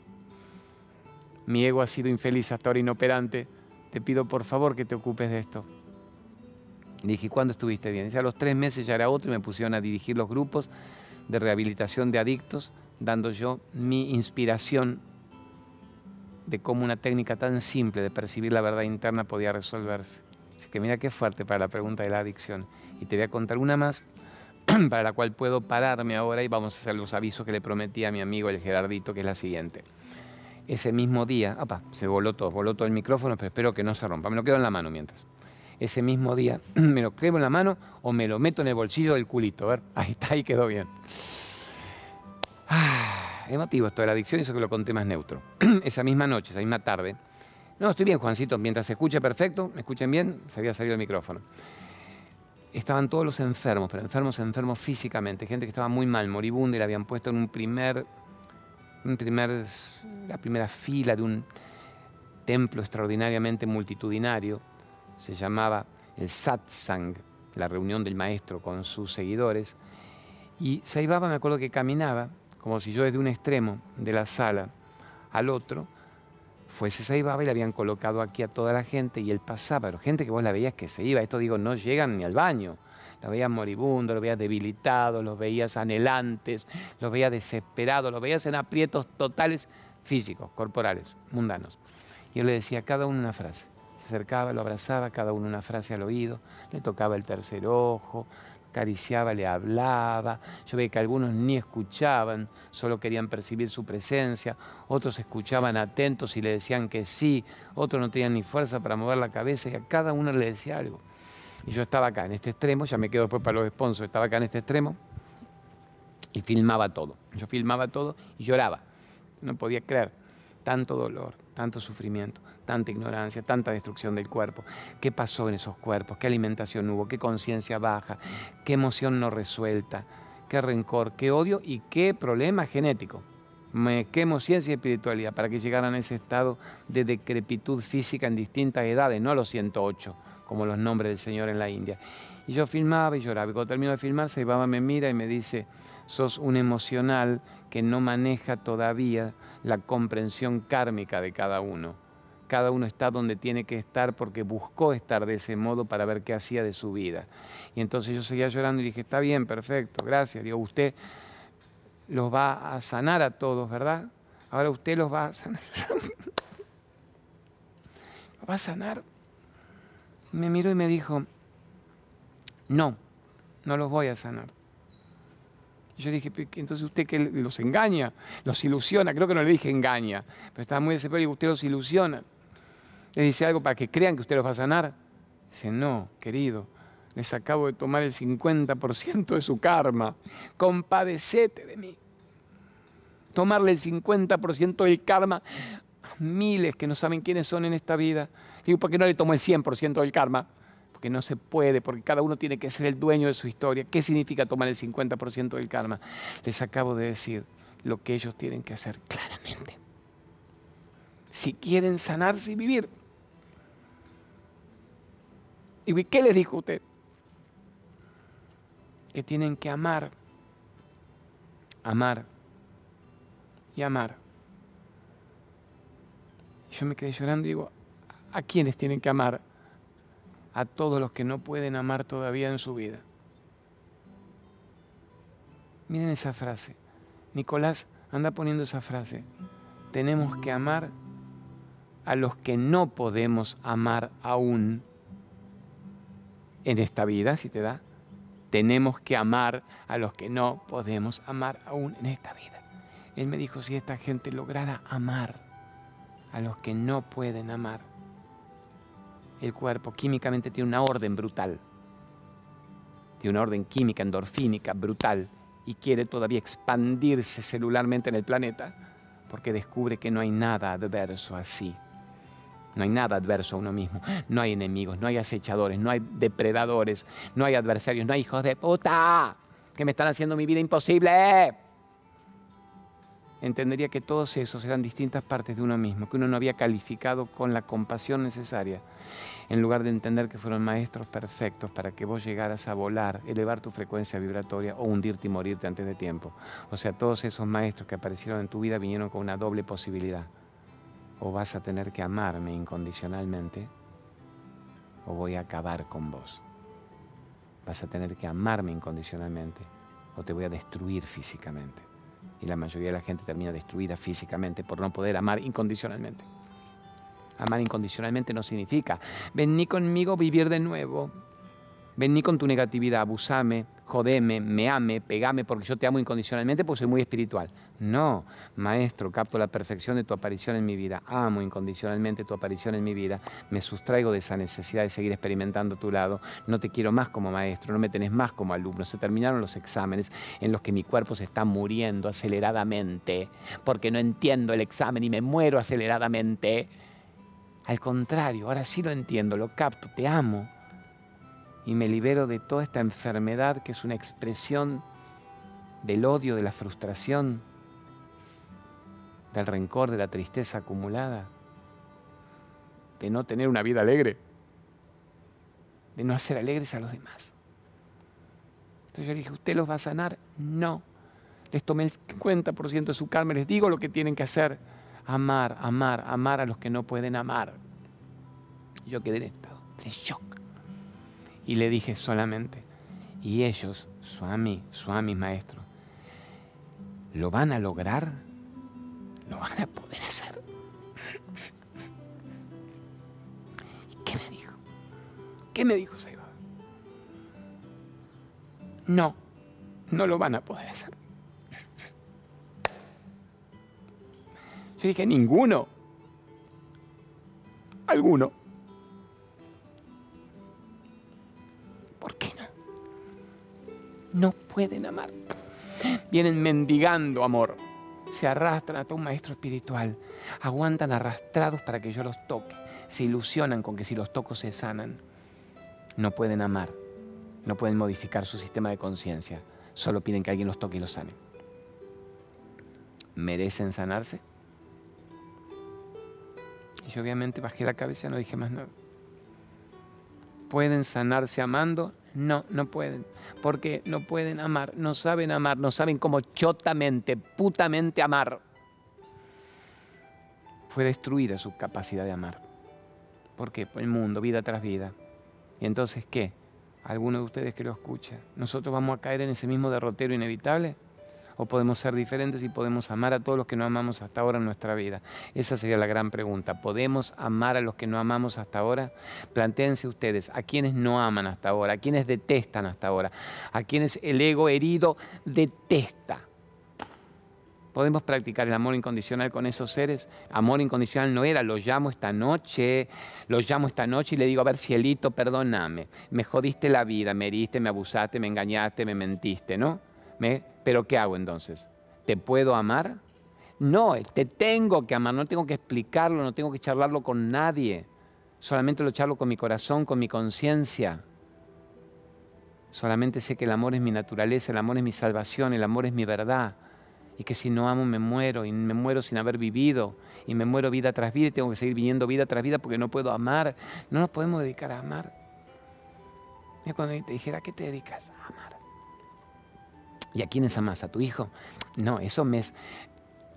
[SPEAKER 2] mi ego ha sido infeliz hasta ahora inoperante. Te pido por favor que te ocupes de esto. Le dije, ¿cuándo estuviste bien? Dice, a los tres meses ya era otro y me pusieron a dirigir los grupos de rehabilitación de adictos, dando yo mi inspiración de cómo una técnica tan simple de percibir la verdad interna podía resolverse. Así que mira qué fuerte para la pregunta de la adicción. Y te voy a contar una más para la cual puedo pararme ahora y vamos a hacer los avisos que le prometí a mi amigo el Gerardito, que es la siguiente. Ese mismo día, apa, se voló todo, voló todo el micrófono, pero espero que no se rompa. Me lo quedo en la mano mientras. Ese mismo día me lo quedo en la mano o me lo meto en el bolsillo del culito. A ver, ahí está, ahí quedó bien. Ah, emotivo esto de la adicción, eso que lo conté más neutro. esa misma noche, esa misma tarde, no, estoy bien, Juancito. Mientras se escuche perfecto, ¿me escuchen bien? Se había salido el micrófono. Estaban todos los enfermos, pero enfermos, enfermos físicamente. Gente que estaba muy mal, moribunda, y la habían puesto en un primer, un primer, la primera fila de un templo extraordinariamente multitudinario. Se llamaba el satsang, la reunión del maestro con sus seguidores. Y Saibaba, me acuerdo que caminaba, como si yo desde un extremo de la sala al otro, fuese esa iba y le habían colocado aquí a toda la gente y él pasaba, pero gente que vos la veías que se iba, esto digo, no llegan ni al baño. Los veías moribundos, los veías debilitados, los veías anhelantes, los veías desesperados, los veías en aprietos totales físicos, corporales, mundanos. Y él le decía a cada uno una frase. Se acercaba, lo abrazaba, cada uno una frase al oído, le tocaba el tercer ojo, acariciaba, le hablaba. Yo veía que algunos ni escuchaban, solo querían percibir su presencia. Otros escuchaban atentos y le decían que sí. Otros no tenían ni fuerza para mover la cabeza y a cada uno le decía algo. Y yo estaba acá en este extremo, ya me quedo después para los sponsors, estaba acá en este extremo y filmaba todo. Yo filmaba todo y lloraba. No podía creer tanto dolor, tanto sufrimiento tanta ignorancia, tanta destrucción del cuerpo. ¿Qué pasó en esos cuerpos? ¿Qué alimentación hubo? ¿Qué conciencia baja? ¿Qué emoción no resuelta? ¿Qué rencor? ¿Qué odio? ¿Y qué problema genético? Me quemo ciencia y espiritualidad para que llegaran a ese estado de decrepitud física en distintas edades, no a los 108, como los nombres del Señor en la India. Y yo filmaba y lloraba. Y cuando termino de filmar, Seibaba me mira y me dice, sos un emocional que no maneja todavía la comprensión kármica de cada uno. Cada uno está donde tiene que estar porque buscó estar de ese modo para ver qué hacía de su vida. Y entonces yo seguía llorando y dije, está bien, perfecto, gracias. Digo, usted los va a sanar a todos, ¿verdad? Ahora usted los va a sanar. ¿Los va a sanar? Me miró y me dijo, no, no los voy a sanar. yo dije, entonces usted que los engaña, los ilusiona, creo que no le dije engaña, pero estaba muy desesperado y usted los ilusiona. Le dice algo para que crean que usted los va a sanar. Dice, no, querido, les acabo de tomar el 50% de su karma, compadecete de mí. Tomarle el 50% del karma a miles que no saben quiénes son en esta vida. Digo, ¿por qué no le tomo el 100% del karma? Porque no se puede, porque cada uno tiene que ser el dueño de su historia. ¿Qué significa tomar el 50% del karma? Les acabo de decir lo que ellos tienen que hacer claramente. Si quieren sanarse y vivir. ¿Y qué les dijo usted? Que tienen que amar, amar y amar. yo me quedé llorando y digo, ¿a quiénes tienen que amar? A todos los que no pueden amar todavía en su vida. Miren esa frase. Nicolás anda poniendo esa frase. Tenemos que amar a los que no podemos amar aún en esta vida, si te da. Tenemos que amar a los que no podemos amar aún en esta vida. Él me dijo, si esta gente lograra amar a los que no pueden amar, el cuerpo químicamente tiene una orden brutal, tiene una orden química, endorfínica, brutal, y quiere todavía expandirse celularmente en el planeta, porque descubre que no hay nada adverso así. No hay nada adverso a uno mismo. No hay enemigos, no hay acechadores, no hay depredadores, no hay adversarios, no hay hijos de puta que me están haciendo mi vida imposible. Entendería que todos esos eran distintas partes de uno mismo, que uno no había calificado con la compasión necesaria, en lugar de entender que fueron maestros perfectos para que vos llegaras a volar, elevar tu frecuencia vibratoria o hundirte y morirte antes de tiempo. O sea, todos esos maestros que aparecieron en tu vida vinieron con una doble posibilidad o vas a tener que amarme incondicionalmente o voy a acabar con vos. Vas a tener que amarme incondicionalmente o te voy a destruir físicamente. Y la mayoría de la gente termina destruida físicamente por no poder amar incondicionalmente. Amar incondicionalmente no significa, vení conmigo vivir de nuevo. Vení con tu negatividad, abusame, jodeme, me ame, pegame porque yo te amo incondicionalmente porque soy muy espiritual. No, maestro, capto la perfección de tu aparición en mi vida, amo incondicionalmente tu aparición en mi vida, me sustraigo de esa necesidad de seguir experimentando tu lado, no te quiero más como maestro, no me tenés más como alumno, se terminaron los exámenes en los que mi cuerpo se está muriendo aceleradamente porque no entiendo el examen y me muero aceleradamente. Al contrario, ahora sí lo entiendo, lo capto, te amo y me libero de toda esta enfermedad que es una expresión del odio, de la frustración, del rencor, de la tristeza acumulada, de no tener una vida alegre, de no hacer alegres a los demás. Entonces yo dije, ¿usted los va a sanar? No. Les tomé el 50% de su karma, les digo lo que tienen que hacer. Amar, amar, amar a los que no pueden amar. Yo quedé en estado de shock. Y le dije solamente, y ellos, Swami, Swami maestro, ¿lo van a lograr? ¿Lo van a poder hacer? ¿Y qué me dijo? ¿Qué me dijo Saiba? No, no lo van a poder hacer. Yo dije, ninguno. Alguno. No pueden amar. Vienen mendigando amor. Se arrastran hasta un maestro espiritual. Aguantan arrastrados para que yo los toque. Se ilusionan con que si los toco se sanan. No pueden amar. No pueden modificar su sistema de conciencia. Solo piden que alguien los toque y los sane. ¿Merecen sanarse? Y yo obviamente bajé la cabeza y no dije más nada. ¿Pueden sanarse amando? No, no pueden. Porque no pueden amar, no saben amar, no saben cómo chotamente, putamente amar. fue destruida su capacidad de amar. ¿Por qué? Por el mundo, vida tras vida. ¿Y entonces qué? ¿Alguno de ustedes que lo escucha? ¿Nosotros vamos a caer en ese mismo derrotero inevitable? ¿O podemos ser diferentes y podemos amar a todos los que no amamos hasta ahora en nuestra vida? Esa sería la gran pregunta. ¿Podemos amar a los que no amamos hasta ahora? Plantéense ustedes, ¿a quienes no aman hasta ahora? ¿A quienes detestan hasta ahora? ¿A quienes el ego herido detesta? podemos practicar el amor incondicional con esos seres. Amor incondicional no era, lo llamo esta noche, lo llamo esta noche y le digo, a ver, cielito, perdóname, me jodiste la vida, me heriste, me abusaste, me engañaste, me mentiste, ¿no? ¿Me? Pero ¿qué hago entonces? ¿Te puedo amar? No, te tengo que amar, no tengo que explicarlo, no tengo que charlarlo con nadie. Solamente lo charlo con mi corazón, con mi conciencia. Solamente sé que el amor es mi naturaleza, el amor es mi salvación, el amor es mi verdad y que si no amo me muero y me muero sin haber vivido y me muero vida tras vida y tengo que seguir viniendo vida tras vida porque no puedo amar. No nos podemos dedicar a amar. Y cuando te dijera, ¿a qué te dedicas? A amar. ¿Y a quiénes amas? ¿A tu hijo? No, eso me es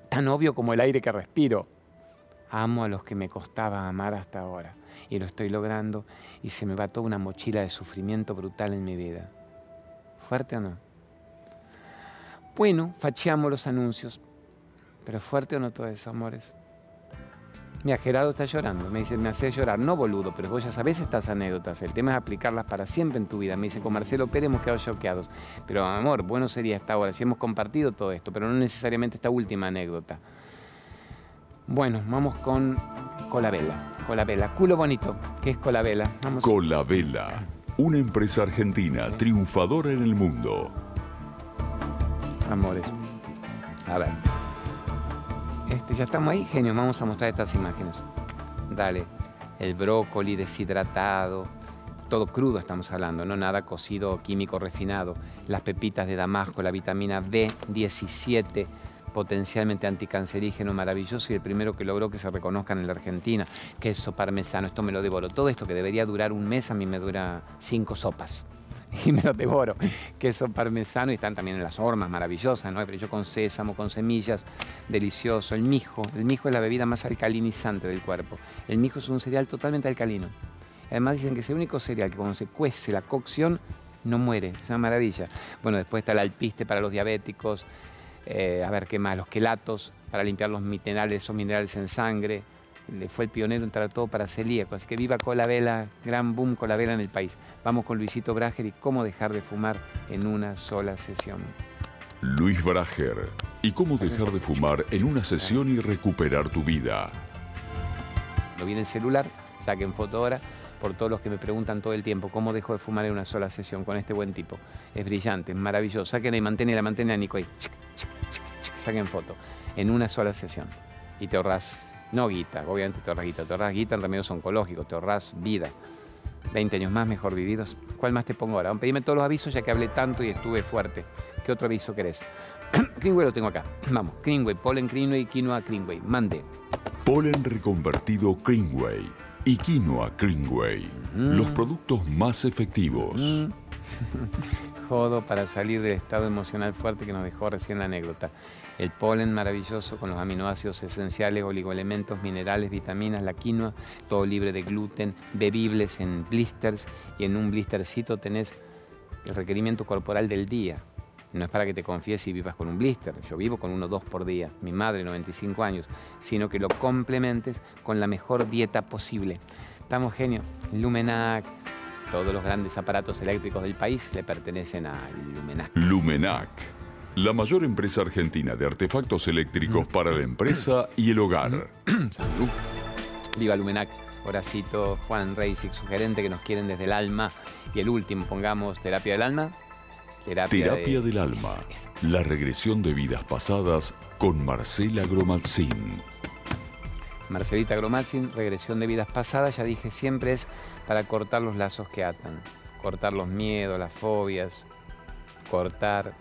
[SPEAKER 2] tan obvio como el aire que respiro. Amo a los que me costaba amar hasta ahora y lo estoy logrando y se me va toda una mochila de sufrimiento brutal en mi vida. ¿Fuerte o no? Bueno, facheamos los anuncios. Pero fuerte o no todo eso, amores. Mira, Gerardo está llorando. Me dice, me hace llorar. No, boludo, pero vos ya sabés estas anécdotas. El tema es aplicarlas para siempre en tu vida. Me dice, con Marcelo Pérez hemos quedado choqueados. Pero, amor, bueno sería hasta ahora si hemos compartido todo esto, pero no necesariamente esta última anécdota. Bueno, vamos con Colabela. Colabela, culo bonito. ¿Qué es Colabela? Vamos.
[SPEAKER 1] Colabela, una empresa argentina triunfadora en el mundo
[SPEAKER 2] amores. A ver. Este, ya estamos ahí, genio. Vamos a mostrar estas imágenes. Dale. El brócoli deshidratado. Todo crudo estamos hablando, no nada cocido químico refinado. Las pepitas de Damasco, la vitamina B17, potencialmente anticancerígeno, maravilloso y el primero que logró que se reconozcan en la Argentina. Queso parmesano, esto me lo devoro. Todo esto que debería durar un mes, a mí me dura cinco sopas. y me lo devoro. Queso parmesano y están también en las hormas, maravillosas, ¿no? Pero yo con sésamo, con semillas, delicioso. El mijo, el mijo es la bebida más alcalinizante del cuerpo. El mijo es un cereal totalmente alcalino. Además dicen que es el único cereal que cuando se cuece la cocción no muere, es una maravilla. Bueno, después está el alpiste para los diabéticos, eh, a ver qué más, los quelatos para limpiar los minerales o minerales en sangre, fue el pionero en todo para celíacos. Así que viva Colabela, gran boom Colabela en el país. Vamos con Luisito Brager y cómo dejar de fumar en una sola sesión.
[SPEAKER 1] Luis Brager. ¿Y cómo dejar de fumar en una sesión y recuperar tu vida?
[SPEAKER 2] Lo viene el celular, saquen foto ahora. Por todos los que me preguntan todo el tiempo cómo dejo de fumar en una sola sesión con este buen tipo. Es brillante, es maravilloso. Saquen y mantén la mantén a Nico ahí. Saquen foto en una sola sesión. Y te ahorras no guita, obviamente te ahorras guita, te ahorras guita en remedios oncológicos, te ahorras vida. 20 años más mejor vividos. ¿Cuál más te pongo ahora? Pedime todos los avisos ya que hablé tanto y estuve fuerte. ¿Qué otro aviso querés? Greenway lo tengo acá. Vamos, Greenway, polen Greenway, quinoa Greenway. Mande.
[SPEAKER 1] Polen reconvertido Greenway y quinoa Greenway. Los productos más efectivos.
[SPEAKER 2] Jodo para salir del estado emocional fuerte que nos dejó recién la anécdota. El polen maravilloso con los aminoácidos esenciales, oligoelementos, minerales, vitaminas, la quinoa, todo libre de gluten, bebibles en blisters y en un blistercito tenés el requerimiento corporal del día. No es para que te confíes y vivas con un blister, yo vivo con uno o dos por día, mi madre 95 años, sino que lo complementes con la mejor dieta posible. Estamos genio, Lumenac, todos los grandes aparatos eléctricos del país le pertenecen a Lumenac.
[SPEAKER 1] Lumenac la mayor empresa argentina de artefactos eléctricos para la empresa y el hogar.
[SPEAKER 2] Salud. Viva Lumenac, Horacito, Juan Reisig, su gerente que nos quieren desde el alma. Y el último, pongamos terapia del alma.
[SPEAKER 1] Terapia, del alma. La regresión de vidas pasadas con Marcela Gromalzin.
[SPEAKER 2] Marcelita Gromalzin, regresión de vidas pasadas, ya dije siempre es para cortar los lazos que atan, cortar los miedos, las fobias, cortar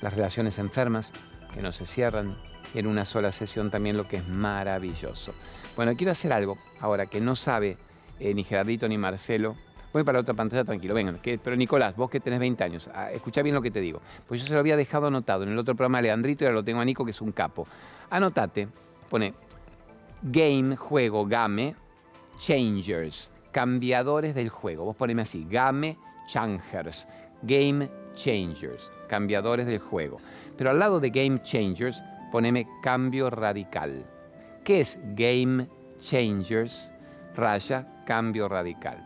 [SPEAKER 2] las relaciones enfermas, que no se cierran en una sola sesión también, lo que es maravilloso. Bueno, quiero hacer algo ahora que no sabe eh, ni Gerardito ni Marcelo. Voy para la otra pantalla, tranquilo, vengan. pero Nicolás, vos que tenés 20 años, ah, escucha bien lo que te digo. Pues yo se lo había dejado anotado en el otro programa de Leandrito y ahora lo tengo a Nico, que es un capo. Anotate, pone Game, juego, game, changers, cambiadores del juego. Vos poneme así, game changers, game changers, cambiadores del juego. Pero al lado de game changers, poneme cambio radical. ¿Qué es game changers? Raya, cambio radical.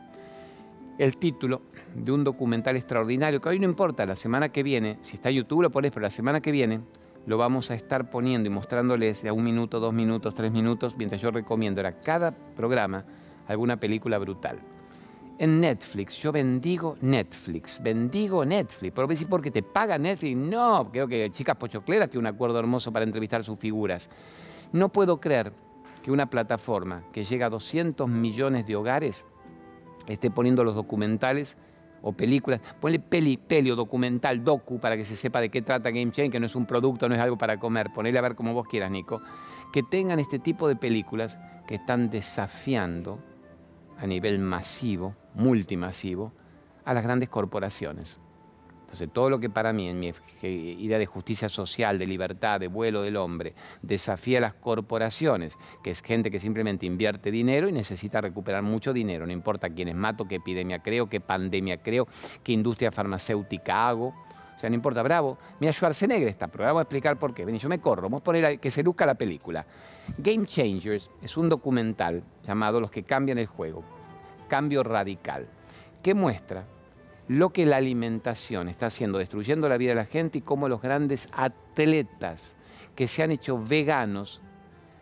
[SPEAKER 2] El título de un documental extraordinario que hoy no importa, la semana que viene, si está en YouTube lo pones, pero la semana que viene lo vamos a estar poniendo y mostrándoles de un minuto, dos minutos, tres minutos, mientras yo recomiendo a cada programa alguna película brutal. En Netflix, yo bendigo Netflix, bendigo Netflix. Pero decir porque te paga Netflix. No, creo que Chicas Pochocleras tiene un acuerdo hermoso para entrevistar sus figuras. No puedo creer que una plataforma que llega a 200 millones de hogares esté poniendo los documentales o películas, ponle peli, peli o documental, docu, para que se sepa de qué trata Game Chain, que no es un producto, no es algo para comer, ponele a ver como vos quieras, Nico, que tengan este tipo de películas que están desafiando a nivel masivo, multimasivo, a las grandes corporaciones. Entonces, todo lo que para mí, en mi idea de justicia social, de libertad, de vuelo del hombre, desafía a las corporaciones, que es gente que simplemente invierte dinero y necesita recuperar mucho dinero, no importa quiénes mato, qué epidemia creo, qué pandemia creo, qué industria farmacéutica hago. O sea, no importa, bravo. Mira, Schwarzenegger está, pero vamos a explicar por qué. Ven, yo me corro, vamos a poner que se luzca la película. Game Changers es un documental llamado Los que cambian el juego, Cambio Radical, que muestra lo que la alimentación está haciendo, destruyendo la vida de la gente y cómo los grandes atletas que se han hecho veganos,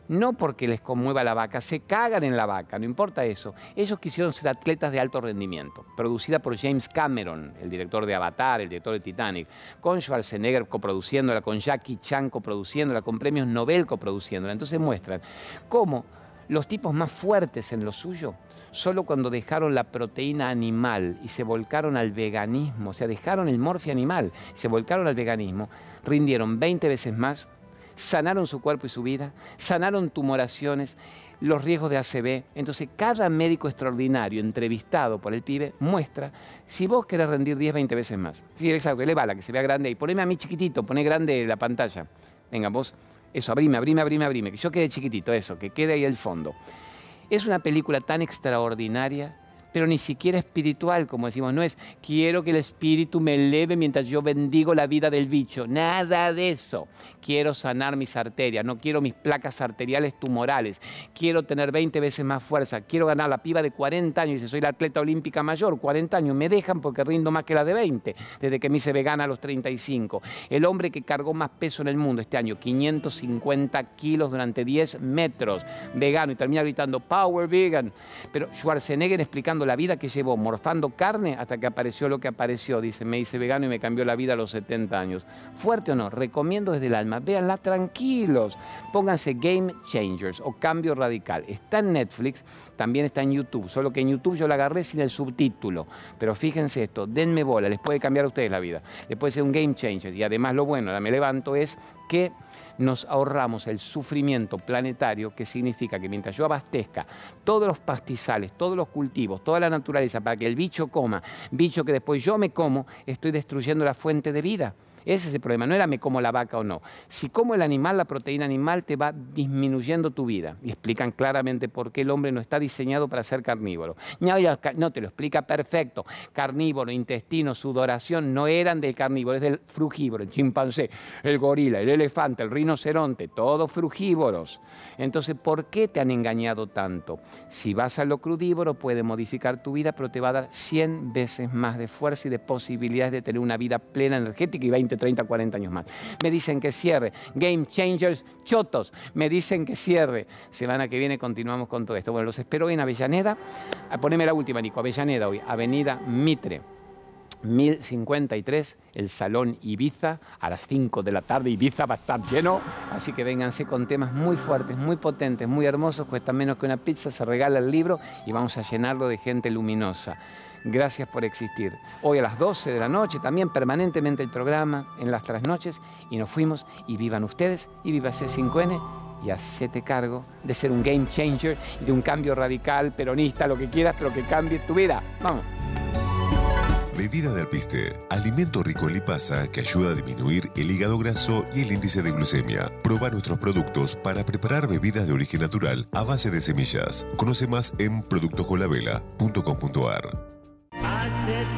[SPEAKER 2] no porque les conmueva la vaca, se cagan en la vaca, no importa eso. Ellos quisieron ser atletas de alto rendimiento, producida por James Cameron, el director de Avatar, el director de Titanic, con Schwarzenegger coproduciéndola, con Jackie Chan coproduciéndola, con premios Nobel coproduciéndola. Entonces muestran cómo los tipos más fuertes en lo suyo solo cuando dejaron la proteína animal y se volcaron al veganismo, o sea, dejaron el morfia animal, se volcaron al veganismo, rindieron 20 veces más, sanaron su cuerpo y su vida, sanaron tumoraciones, los riesgos de ACV. Entonces, cada médico extraordinario entrevistado por el pibe muestra si vos querés rendir 10, 20 veces más. Sí, exacto, le la que se vea grande ahí. Poneme a mí chiquitito, poné grande la pantalla. Venga, vos, eso, abrime, abrime, abrime, abrime, que yo quede chiquitito, eso, que quede ahí el fondo. Es una película tan extraordinaria pero ni siquiera espiritual, como decimos, no es quiero que el espíritu me eleve mientras yo bendigo la vida del bicho, nada de eso. Quiero sanar mis arterias, no quiero mis placas arteriales tumorales, quiero tener 20 veces más fuerza, quiero ganar la piba de 40 años, y si soy la atleta olímpica mayor, 40 años, me dejan porque rindo más que la de 20, desde que me hice vegana a los 35. El hombre que cargó más peso en el mundo este año, 550 kilos durante 10 metros, vegano, y termina gritando, Power Vegan. Pero Schwarzenegger explicando la vida que llevó morfando carne hasta que apareció lo que apareció. Dice, me hice vegano y me cambió la vida a los 70 años. Fuerte o no, recomiendo desde el alma. Véanla tranquilos. Pónganse Game Changers o Cambio Radical. Está en Netflix, también está en YouTube. Solo que en YouTube yo la agarré sin el subtítulo. Pero fíjense esto, denme bola, les puede cambiar a ustedes la vida. Les puede ser un game changer. Y además lo bueno, ahora me levanto, es que nos ahorramos el sufrimiento planetario, que significa que mientras yo abastezca todos los pastizales, todos los cultivos, toda la naturaleza para que el bicho coma, bicho que después yo me como, estoy destruyendo la fuente de vida. Ese es el problema, no era me como la vaca o no. Si como el animal, la proteína animal te va disminuyendo tu vida. Y explican claramente por qué el hombre no está diseñado para ser carnívoro. No, te lo explica perfecto. Carnívoro, intestino, sudoración no eran del carnívoro, es del frugívoro, el chimpancé, el gorila, el elefante, el rinoceronte, todos frugívoros. Entonces, ¿por qué te han engañado tanto? Si vas a lo crudívoro, puede modificar tu vida, pero te va a dar 100 veces más de fuerza y de posibilidades de tener una vida plena, energética y 20 30, 40 años más. Me dicen que cierre. Game Changers, chotos. Me dicen que cierre. Semana que viene continuamos con todo esto. Bueno, los espero hoy en Avellaneda. Ah, poneme la última, Nico. Avellaneda hoy. Avenida Mitre. 1053, el Salón Ibiza, a las 5 de la tarde. Ibiza va a estar lleno, así que vénganse con temas muy fuertes, muy potentes, muy hermosos. Cuesta menos que una pizza, se regala el libro y vamos a llenarlo de gente luminosa. Gracias por existir. Hoy a las 12 de la noche, también permanentemente el programa, en las trasnoches, y nos fuimos, y vivan ustedes, y viva C5N, y hacete cargo de ser un game changer y de un cambio radical, peronista, lo que quieras, pero que cambie tu vida. Vamos.
[SPEAKER 5] Bebida de alpiste. Alimento rico en lipasa que ayuda a disminuir el hígado graso y el índice de glucemia. Proba nuestros productos para preparar bebidas de origen natural a base de semillas. Conoce más en productoscolavela.com.ar. this